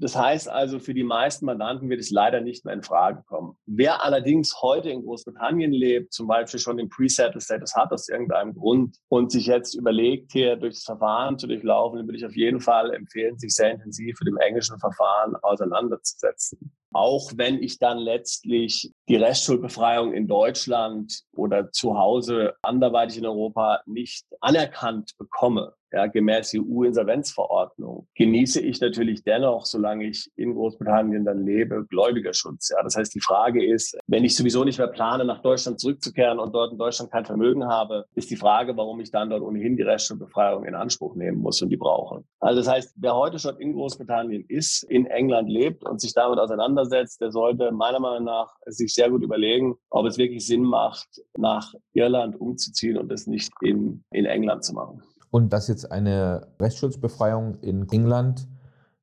Das heißt also, für die meisten Mandanten wird es leider nicht mehr in Frage kommen. Wer allerdings heute in Großbritannien lebt, zum Beispiel schon den Pre-Settle-Status hat aus irgendeinem Grund und sich jetzt überlegt, hier durch das Verfahren zu durchlaufen, dann würde ich auf jeden Fall empfehlen, sich sehr intensiv mit dem englischen Verfahren auseinanderzusetzen. Auch wenn ich dann letztlich die Restschuldbefreiung in Deutschland oder zu Hause anderweitig in Europa nicht anerkannt bekomme, ja, gemäß EU-Insolvenzverordnung, genieße ich natürlich dennoch, solange ich in Großbritannien dann lebe, Gläubigerschutz. Ja. Das heißt, die Frage ist, wenn ich sowieso nicht mehr plane, nach Deutschland zurückzukehren und dort in Deutschland kein Vermögen habe, ist die Frage, warum ich dann dort ohnehin die Restschuldbefreiung in Anspruch nehmen muss und die brauche. Also das heißt, wer heute schon in Großbritannien ist, in England lebt und sich damit auseinandersetzt, der sollte meiner Meinung nach sich sehr gut überlegen, ob es wirklich Sinn macht, nach Irland umzuziehen und das nicht in, in England zu machen. Und dass jetzt eine Rechtsschutzbefreiung in England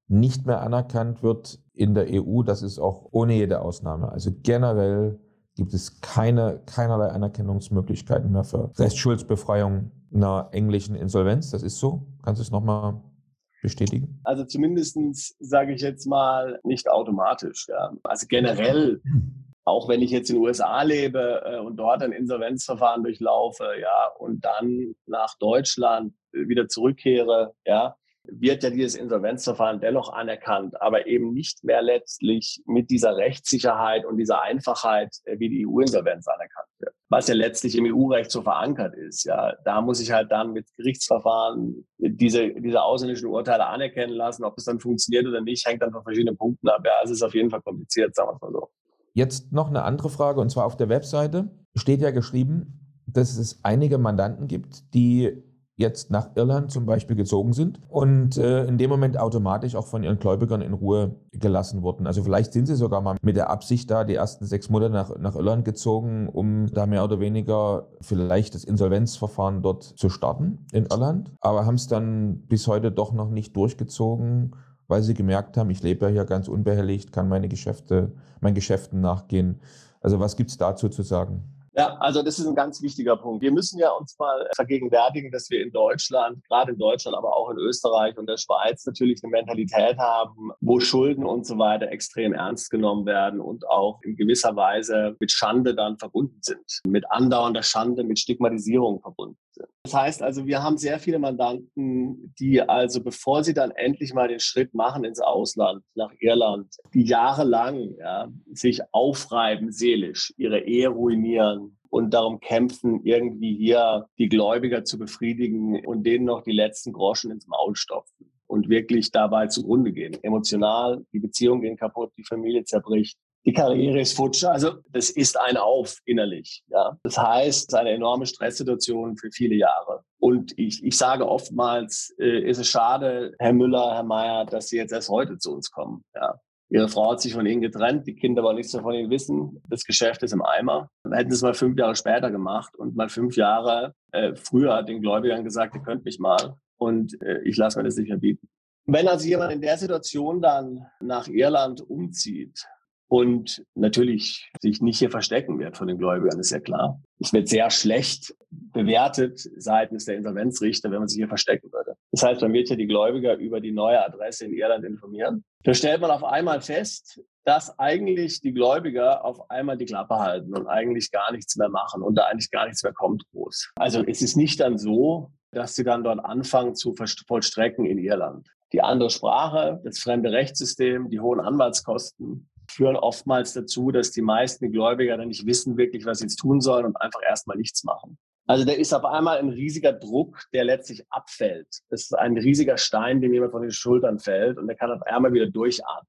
nicht mehr anerkannt wird in der EU, das ist auch ohne jede Ausnahme. Also generell gibt es keine, keinerlei Anerkennungsmöglichkeiten mehr für Restschuldsbefreiung einer englischen Insolvenz. Das ist so. Kannst du es nochmal bestätigen? Also zumindest sage ich jetzt mal nicht automatisch. Ja. Also generell, auch wenn ich jetzt in den USA lebe äh, und dort ein Insolvenzverfahren durchlaufe, ja, und dann nach Deutschland wieder zurückkehre, ja, wird ja dieses Insolvenzverfahren dennoch anerkannt, aber eben nicht mehr letztlich mit dieser Rechtssicherheit und dieser Einfachheit, äh, wie die EU-Insolvenz anerkannt wird. Was ja letztlich im EU-Recht so verankert ist. Ja, da muss ich halt dann mit Gerichtsverfahren diese, diese ausländischen Urteile anerkennen lassen. Ob es dann funktioniert oder nicht, hängt dann von verschiedenen Punkten ab. Ja, es ist auf jeden Fall kompliziert, sagen wir es mal so. Jetzt noch eine andere Frage, und zwar auf der Webseite steht ja geschrieben, dass es einige Mandanten gibt, die jetzt nach Irland zum Beispiel gezogen sind und äh, in dem Moment automatisch auch von ihren Gläubigern in Ruhe gelassen wurden. Also vielleicht sind sie sogar mal mit der Absicht da die ersten sechs Monate nach, nach Irland gezogen, um da mehr oder weniger vielleicht das Insolvenzverfahren dort zu starten in Irland, aber haben es dann bis heute doch noch nicht durchgezogen, weil sie gemerkt haben, ich lebe ja hier ganz unbehelligt, kann meine Geschäfte, meinen Geschäften nachgehen. Also was gibt es dazu zu sagen? Ja, also das ist ein ganz wichtiger Punkt. Wir müssen ja uns mal vergegenwärtigen, dass wir in Deutschland, gerade in Deutschland, aber auch in Österreich und der Schweiz natürlich eine Mentalität haben, wo Schulden und so weiter extrem ernst genommen werden und auch in gewisser Weise mit Schande dann verbunden sind, mit andauernder Schande, mit Stigmatisierung verbunden sind. Das heißt also, wir haben sehr viele Mandanten, die also, bevor sie dann endlich mal den Schritt machen ins Ausland, nach Irland, die jahrelang ja, sich aufreiben seelisch, ihre Ehe ruinieren, und darum kämpfen, irgendwie hier die Gläubiger zu befriedigen und denen noch die letzten Groschen ins Maul stopfen und wirklich dabei zugrunde gehen. Emotional, die Beziehungen gehen kaputt, die Familie zerbricht die Karriere ist futsch. Also das ist ein Auf innerlich. Ja. Das heißt, es ist eine enorme Stresssituation für viele Jahre. Und ich, ich sage oftmals, äh, ist es schade, Herr Müller, Herr Mayer, dass Sie jetzt erst heute zu uns kommen. Ja. Ihre Frau hat sich von Ihnen getrennt, die Kinder wollen nichts mehr von Ihnen wissen. Das Geschäft ist im Eimer. Dann hätten Sie es mal fünf Jahre später gemacht und mal fünf Jahre äh, früher den Gläubigern gesagt, ihr könnt mich mal und äh, ich lasse mir das nicht mehr bieten. Wenn also jemand in der Situation dann nach Irland umzieht, und natürlich sich nicht hier verstecken wird von den Gläubigern, ist ja klar. Es wird sehr schlecht bewertet seitens der Insolvenzrichter, wenn man sich hier verstecken würde. Das heißt, man wird ja die Gläubiger über die neue Adresse in Irland informieren. Da stellt man auf einmal fest, dass eigentlich die Gläubiger auf einmal die Klappe halten und eigentlich gar nichts mehr machen und da eigentlich gar nichts mehr kommt groß. Also es ist nicht dann so, dass sie dann dort anfangen zu vollstrecken in Irland. Die andere Sprache, das fremde Rechtssystem, die hohen Anwaltskosten, führen oftmals dazu, dass die meisten Gläubiger dann nicht wissen wirklich, was sie jetzt tun sollen und einfach erstmal nichts machen. Also da ist auf einmal ein riesiger Druck, der letztlich abfällt. Das ist ein riesiger Stein, dem jemand von den Schultern fällt und der kann auf einmal wieder durchatmen.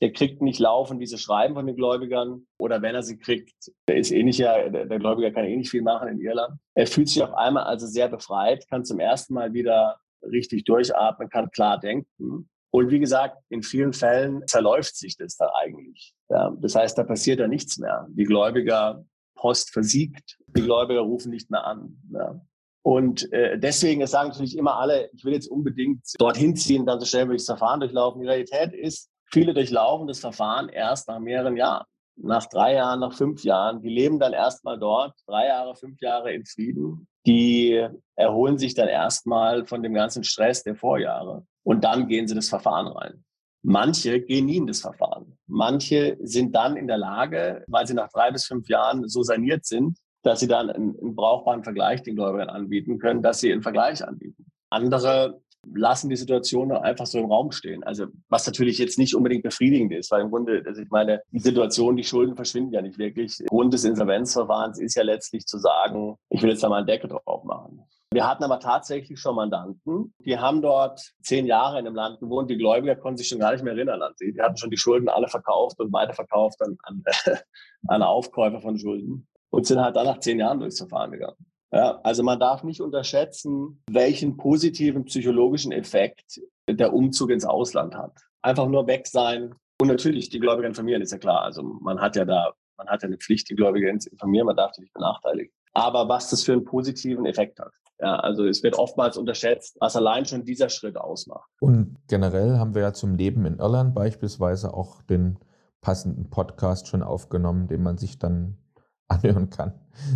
Der kriegt nicht laufend diese Schreiben von den Gläubigern oder wenn er sie kriegt, der ist eh nicht der Gläubiger kann eh nicht viel machen in Irland. Er fühlt sich auf einmal also sehr befreit, kann zum ersten Mal wieder richtig durchatmen, kann klar denken und wie gesagt, in vielen Fällen zerläuft sich das da eigentlich. Ja, das heißt, da passiert da nichts mehr. Die Gläubiger Post versiegt, die Gläubiger rufen nicht mehr an. Ja. Und äh, deswegen sagen natürlich immer alle, ich will jetzt unbedingt dorthin ziehen, dann so schnell wie ich das Verfahren durchlaufen. Die Realität ist, viele durchlaufen das Verfahren erst nach mehreren Jahren. Nach drei Jahren, nach fünf Jahren. Die leben dann erstmal dort, drei Jahre, fünf Jahre in Frieden. Die erholen sich dann erstmal von dem ganzen Stress der Vorjahre und dann gehen sie das Verfahren rein. Manche gehen nie in das Verfahren. Manche sind dann in der Lage, weil sie nach drei bis fünf Jahren so saniert sind, dass sie dann einen, einen brauchbaren Vergleich den Gläubigern anbieten können, dass sie einen Vergleich anbieten. Andere lassen die Situation einfach so im Raum stehen. Also was natürlich jetzt nicht unbedingt befriedigend ist, weil im Grunde, also ich meine, die Situation, die Schulden verschwinden ja nicht wirklich. Grund des Insolvenzverfahrens ist ja letztlich zu sagen, ich will jetzt da mal einen Deckel drauf machen. Wir hatten aber tatsächlich schon Mandanten, die haben dort zehn Jahre in dem Land gewohnt. Die Gläubiger konnten sich schon gar nicht mehr erinnern an sie. Die hatten schon die Schulden alle verkauft und weiterverkauft an, an, an Aufkäufer von Schulden und sind halt dann nach zehn Jahren durchs Verfahren gegangen. Ja, also man darf nicht unterschätzen, welchen positiven psychologischen Effekt der Umzug ins Ausland hat. Einfach nur weg sein und natürlich die Gläubiger informieren, ist ja klar. Also man hat ja da, man hat ja eine Pflicht, die Gläubiger zu informieren, man darf die nicht benachteiligen. Aber was das für einen positiven Effekt hat. Ja, also es wird oftmals unterschätzt, was allein schon dieser Schritt ausmacht. Und generell haben wir ja zum Leben in Irland beispielsweise auch den passenden Podcast schon aufgenommen, den man sich dann anhören kann,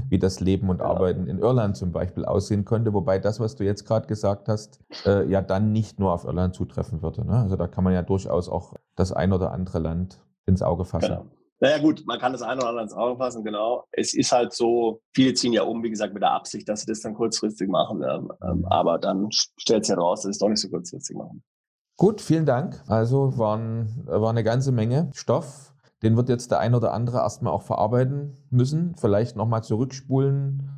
wie das Leben und Arbeiten in Irland zum Beispiel aussehen könnte. Wobei das, was du jetzt gerade gesagt hast, äh, ja dann nicht nur auf Irland zutreffen würde. Ne? Also da kann man ja durchaus auch das ein oder andere Land ins Auge fassen. Genau. Naja gut, man kann das eine oder andere ins Auge fassen, genau. Es ist halt so, viele ziehen ja um, wie gesagt, mit der Absicht, dass sie das dann kurzfristig machen. Ähm, ähm aber dann stellt sich heraus, dass sie es doch nicht so kurzfristig machen. Gut, vielen Dank. Also waren, war eine ganze Menge Stoff. Den wird jetzt der ein oder andere erstmal auch verarbeiten müssen, vielleicht nochmal zurückspulen,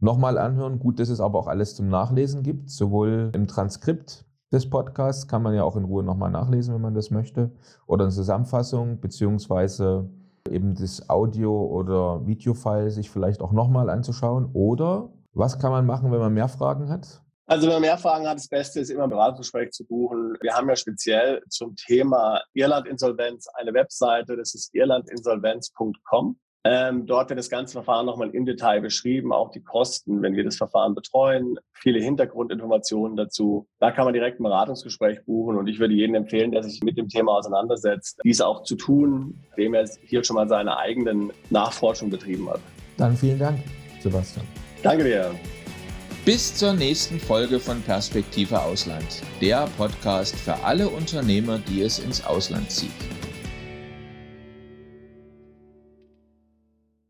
nochmal anhören. Gut, dass es aber auch alles zum Nachlesen gibt, sowohl im Transkript des Podcasts kann man ja auch in Ruhe nochmal nachlesen, wenn man das möchte, oder eine Zusammenfassung, beziehungsweise eben das Audio- oder Videofile sich vielleicht auch nochmal anzuschauen. Oder was kann man machen, wenn man mehr Fragen hat? Also wenn man mehr Fragen hat, das Beste ist immer ein Beratungsgespräch zu buchen. Wir haben ja speziell zum Thema Irland-Insolvenz eine Webseite, das ist irlandinsolvenz.com. Ähm, dort wird das ganze Verfahren nochmal im Detail beschrieben, auch die Kosten, wenn wir das Verfahren betreuen, viele Hintergrundinformationen dazu. Da kann man direkt ein Beratungsgespräch buchen und ich würde jedem empfehlen, der sich mit dem Thema auseinandersetzt, dies auch zu tun, dem er hier schon mal seine eigenen Nachforschungen betrieben hat. Dann vielen Dank, Sebastian. Danke dir. Bis zur nächsten Folge von Perspektive Ausland, der Podcast für alle Unternehmer, die es ins Ausland zieht.